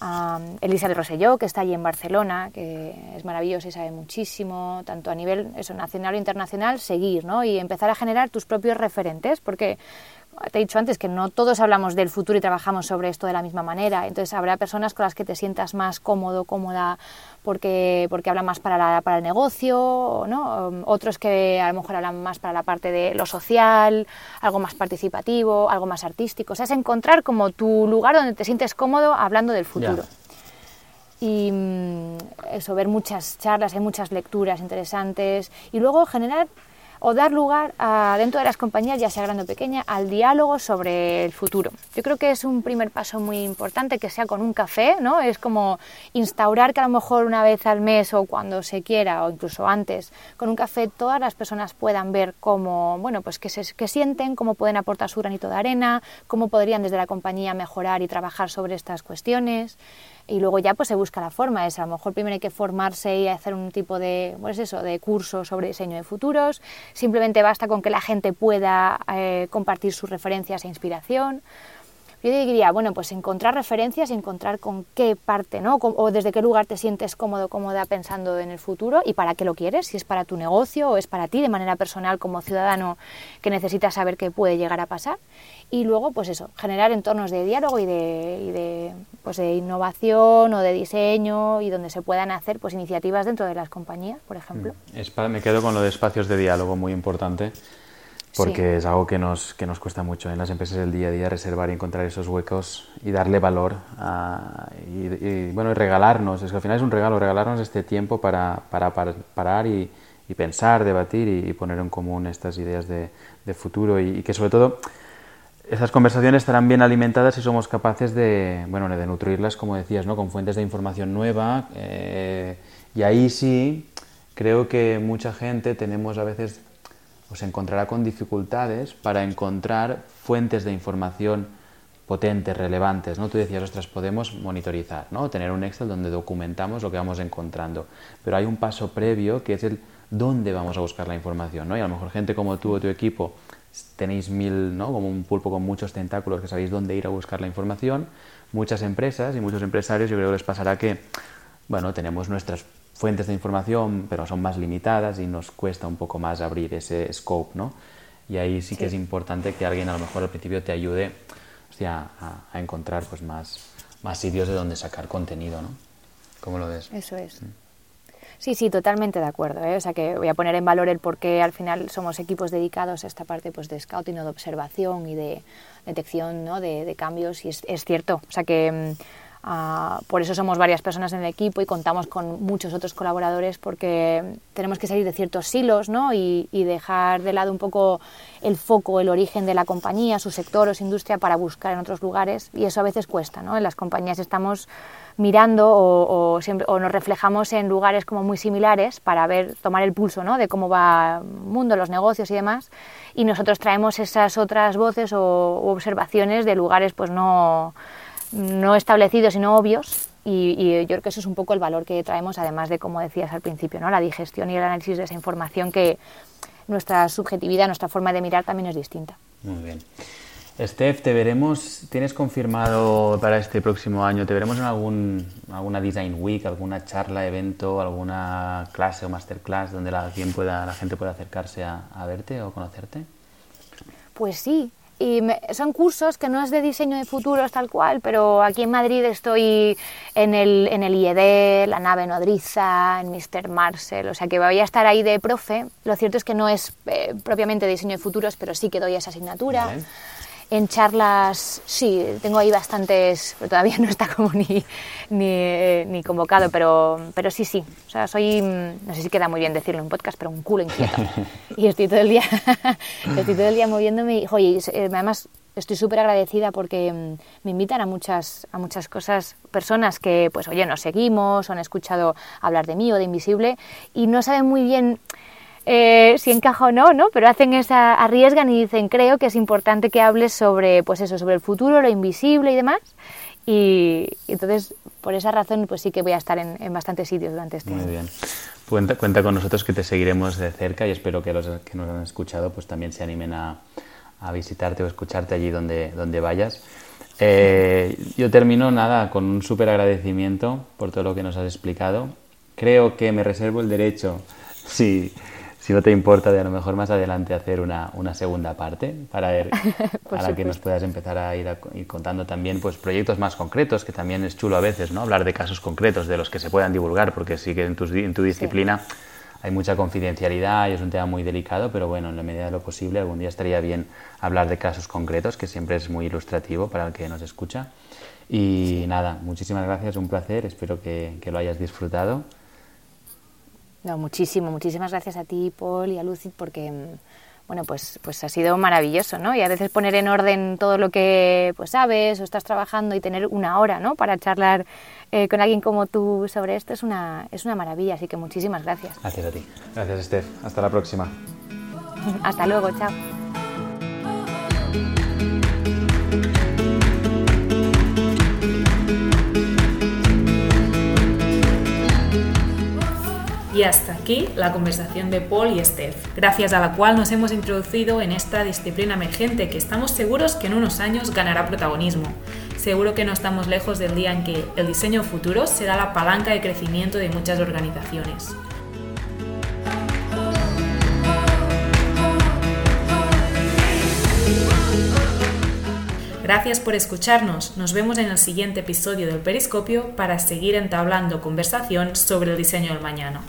Um, Elisa de Roselló, que está allí en Barcelona, que es maravillosa y sabe muchísimo, tanto a nivel eso, nacional o internacional, seguir ¿no? y empezar a generar tus propios referentes, porque te he dicho antes que no todos hablamos del futuro y trabajamos sobre esto de la misma manera. Entonces habrá personas con las que te sientas más cómodo, cómoda, porque, porque hablan más para, para el negocio, ¿no? Um, otros que a lo mejor hablan más para la parte de lo social, algo más participativo, algo más artístico. O sea, es encontrar como tu lugar donde te sientes cómodo hablando del futuro. Y mm, eso, ver muchas charlas, hay muchas lecturas interesantes y luego generar o dar lugar dentro de las compañías, ya sea grande o pequeña, al diálogo sobre el futuro. Yo creo que es un primer paso muy importante que sea con un café, ¿no? Es como instaurar que a lo mejor una vez al mes o cuando se quiera o incluso antes, con un café todas las personas puedan ver cómo, bueno, pues qué, se, qué sienten, cómo pueden aportar su granito de arena, cómo podrían desde la compañía mejorar y trabajar sobre estas cuestiones y luego ya pues se busca la forma, es a lo mejor primero hay que formarse y hacer un tipo de, pues eso, de curso sobre diseño de futuros, simplemente basta con que la gente pueda eh, compartir sus referencias e inspiración, yo diría, bueno, pues encontrar referencias encontrar con qué parte, ¿no? O desde qué lugar te sientes cómodo, cómoda pensando en el futuro y para qué lo quieres, si es para tu negocio o es para ti de manera personal como ciudadano que necesitas saber qué puede llegar a pasar. Y luego, pues eso, generar entornos de diálogo y de, y de, pues de innovación o de diseño y donde se puedan hacer pues iniciativas dentro de las compañías, por ejemplo. Mm. me quedo con lo de espacios de diálogo, muy importante porque es algo que nos, que nos cuesta mucho en las empresas del día a día reservar y encontrar esos huecos y darle valor y, bueno y regalarnos. Es que al final es un regalo regalarnos este tiempo para, para, parar y, pensar debatir y, poner en común estas ideas de, de futuro y, que sobre todo esas conversaciones estarán bien alimentadas si somos capaces de bueno de nutrirlas como decías no con fuentes de información nueva eh, y ahí sí creo que mucha gente tenemos a veces os encontrará con dificultades para encontrar fuentes de información potentes, relevantes, ¿no? Tú decías, ostras, podemos monitorizar, ¿no? Tener un Excel donde documentamos lo que vamos encontrando, pero hay un paso previo que es el dónde vamos a buscar la información, ¿no? Y a lo mejor gente como tú o tu equipo tenéis mil, ¿no? Como un pulpo con muchos tentáculos que sabéis dónde ir a buscar la información. Muchas empresas y muchos empresarios yo creo que les pasará que, bueno, tenemos nuestras fuentes de información, pero son más limitadas y nos cuesta un poco más abrir ese scope, ¿no? Y ahí sí, que es importante que alguien a lo mejor al principio te ayude a, a, encontrar pues más, más sitios de donde sacar contenido, ¿no? ¿Cómo lo ves? Eso es. Mm. Sí, sí, totalmente de acuerdo. ¿eh? O sea que voy a poner en valor el por qué al final somos equipos dedicados a esta parte pues, de scouting o de observación y de detección ¿no? de, de cambios y es, es, cierto. O sea que Ah, por eso somos varias personas en el equipo y contamos con muchos otros colaboradores porque tenemos que salir de ciertos silos ¿no? y, dejar de lado un poco el foco, el origen de la compañía, su sector o su industria para buscar en otros lugares y eso a veces cuesta. ¿no? En las compañías estamos mirando o, siempre, o nos reflejamos en lugares como muy similares para ver, tomar el pulso ¿no? de cómo va el mundo, los negocios y demás y nosotros traemos esas otras voces o, o observaciones de lugares pues no no establecidos sino obvios y, yo creo que eso es un poco el valor que traemos, además de, como decías al principio, ¿no? la digestión y el análisis de esa información que nuestra subjetividad, nuestra forma de mirar también es distinta. Muy bien. Steph, te veremos, ¿tienes confirmado para este próximo año, te veremos en algún, alguna Design Week, alguna charla, evento, alguna clase o masterclass donde la, pueda, la gente pueda acercarse a, a verte o conocerte? Pues sí, y son cursos que no es de diseño de futuros tal cual, pero aquí en Madrid estoy en el, en el IED, la nave nodriza, en Mr. Marcel, o sea que voy a estar ahí de profe. Lo cierto es que no es eh, propiamente diseño de futuros, pero sí que doy esa asignatura. En charlas, sí, tengo ahí bastantes, pero todavía no está como ni, ni, ni, convocado, pero, pero sí, sí. O sea, soy, no sé si queda muy bien decirlo en podcast, pero un culo inquieto. Y estoy todo el día, estoy todo el día moviéndome y, oye, eh, además estoy súper agradecida porque mm, me invitan a muchas, a muchas cosas, personas que, pues, oye, nos seguimos o han escuchado hablar de mí o de Invisible y no saben muy bien eh, si encaja o no, ¿no? Pero hacen esa, arriesgan y dicen, creo que es importante que hables sobre, pues eso, sobre el futuro, lo invisible y demás. Y, entonces, por esa razón, pues sí que voy a estar en, bastantes sitios durante este año. Muy bien. Cuenta, cuenta con nosotros que te seguiremos de cerca y espero que los que nos han escuchado pues también se animen a, a visitarte o escucharte allí donde, donde vayas. Eh, yo termino nada con un súper agradecimiento por todo lo que nos has explicado. Creo que me reservo el derecho, sí, si no te importa de a lo mejor más adelante hacer una, una segunda parte para ver para que nos puedas empezar a ir, contando también pues proyectos más concretos que también es chulo a veces no hablar de casos concretos de los que se puedan divulgar porque sí que en tu, en tu disciplina hay mucha confidencialidad y es un tema muy delicado pero bueno en la medida de lo posible algún día estaría bien hablar de casos concretos que siempre es muy ilustrativo para el que nos escucha. Y nada muchísimas gracias un placer espero que, que lo hayas disfrutado no, muchísimo, muchísimas gracias a ti, Paul, y a Lucid, porque mm, bueno, pues, pues ha sido maravilloso, ¿no? Y a veces poner en orden todo lo que pues sabes o estás trabajando y tener una hora, ¿no? Para charlar eh, con alguien como tú sobre esto es una, es una maravilla, así que muchísimas gracias. Gracias a ti. Gracias, Esther. Hasta la próxima. Hasta luego, chao. Y hasta aquí la conversación de Paul y Steph, gracias a la cual nos hemos introducido en esta disciplina emergente que estamos seguros que en unos años ganará protagonismo. Seguro que no estamos lejos del día en que el diseño futuro será la palanca de crecimiento de muchas organizaciones. Gracias por escucharnos. Nos vemos en el siguiente episodio del Periscopio para seguir entablando conversación sobre el diseño del mañana.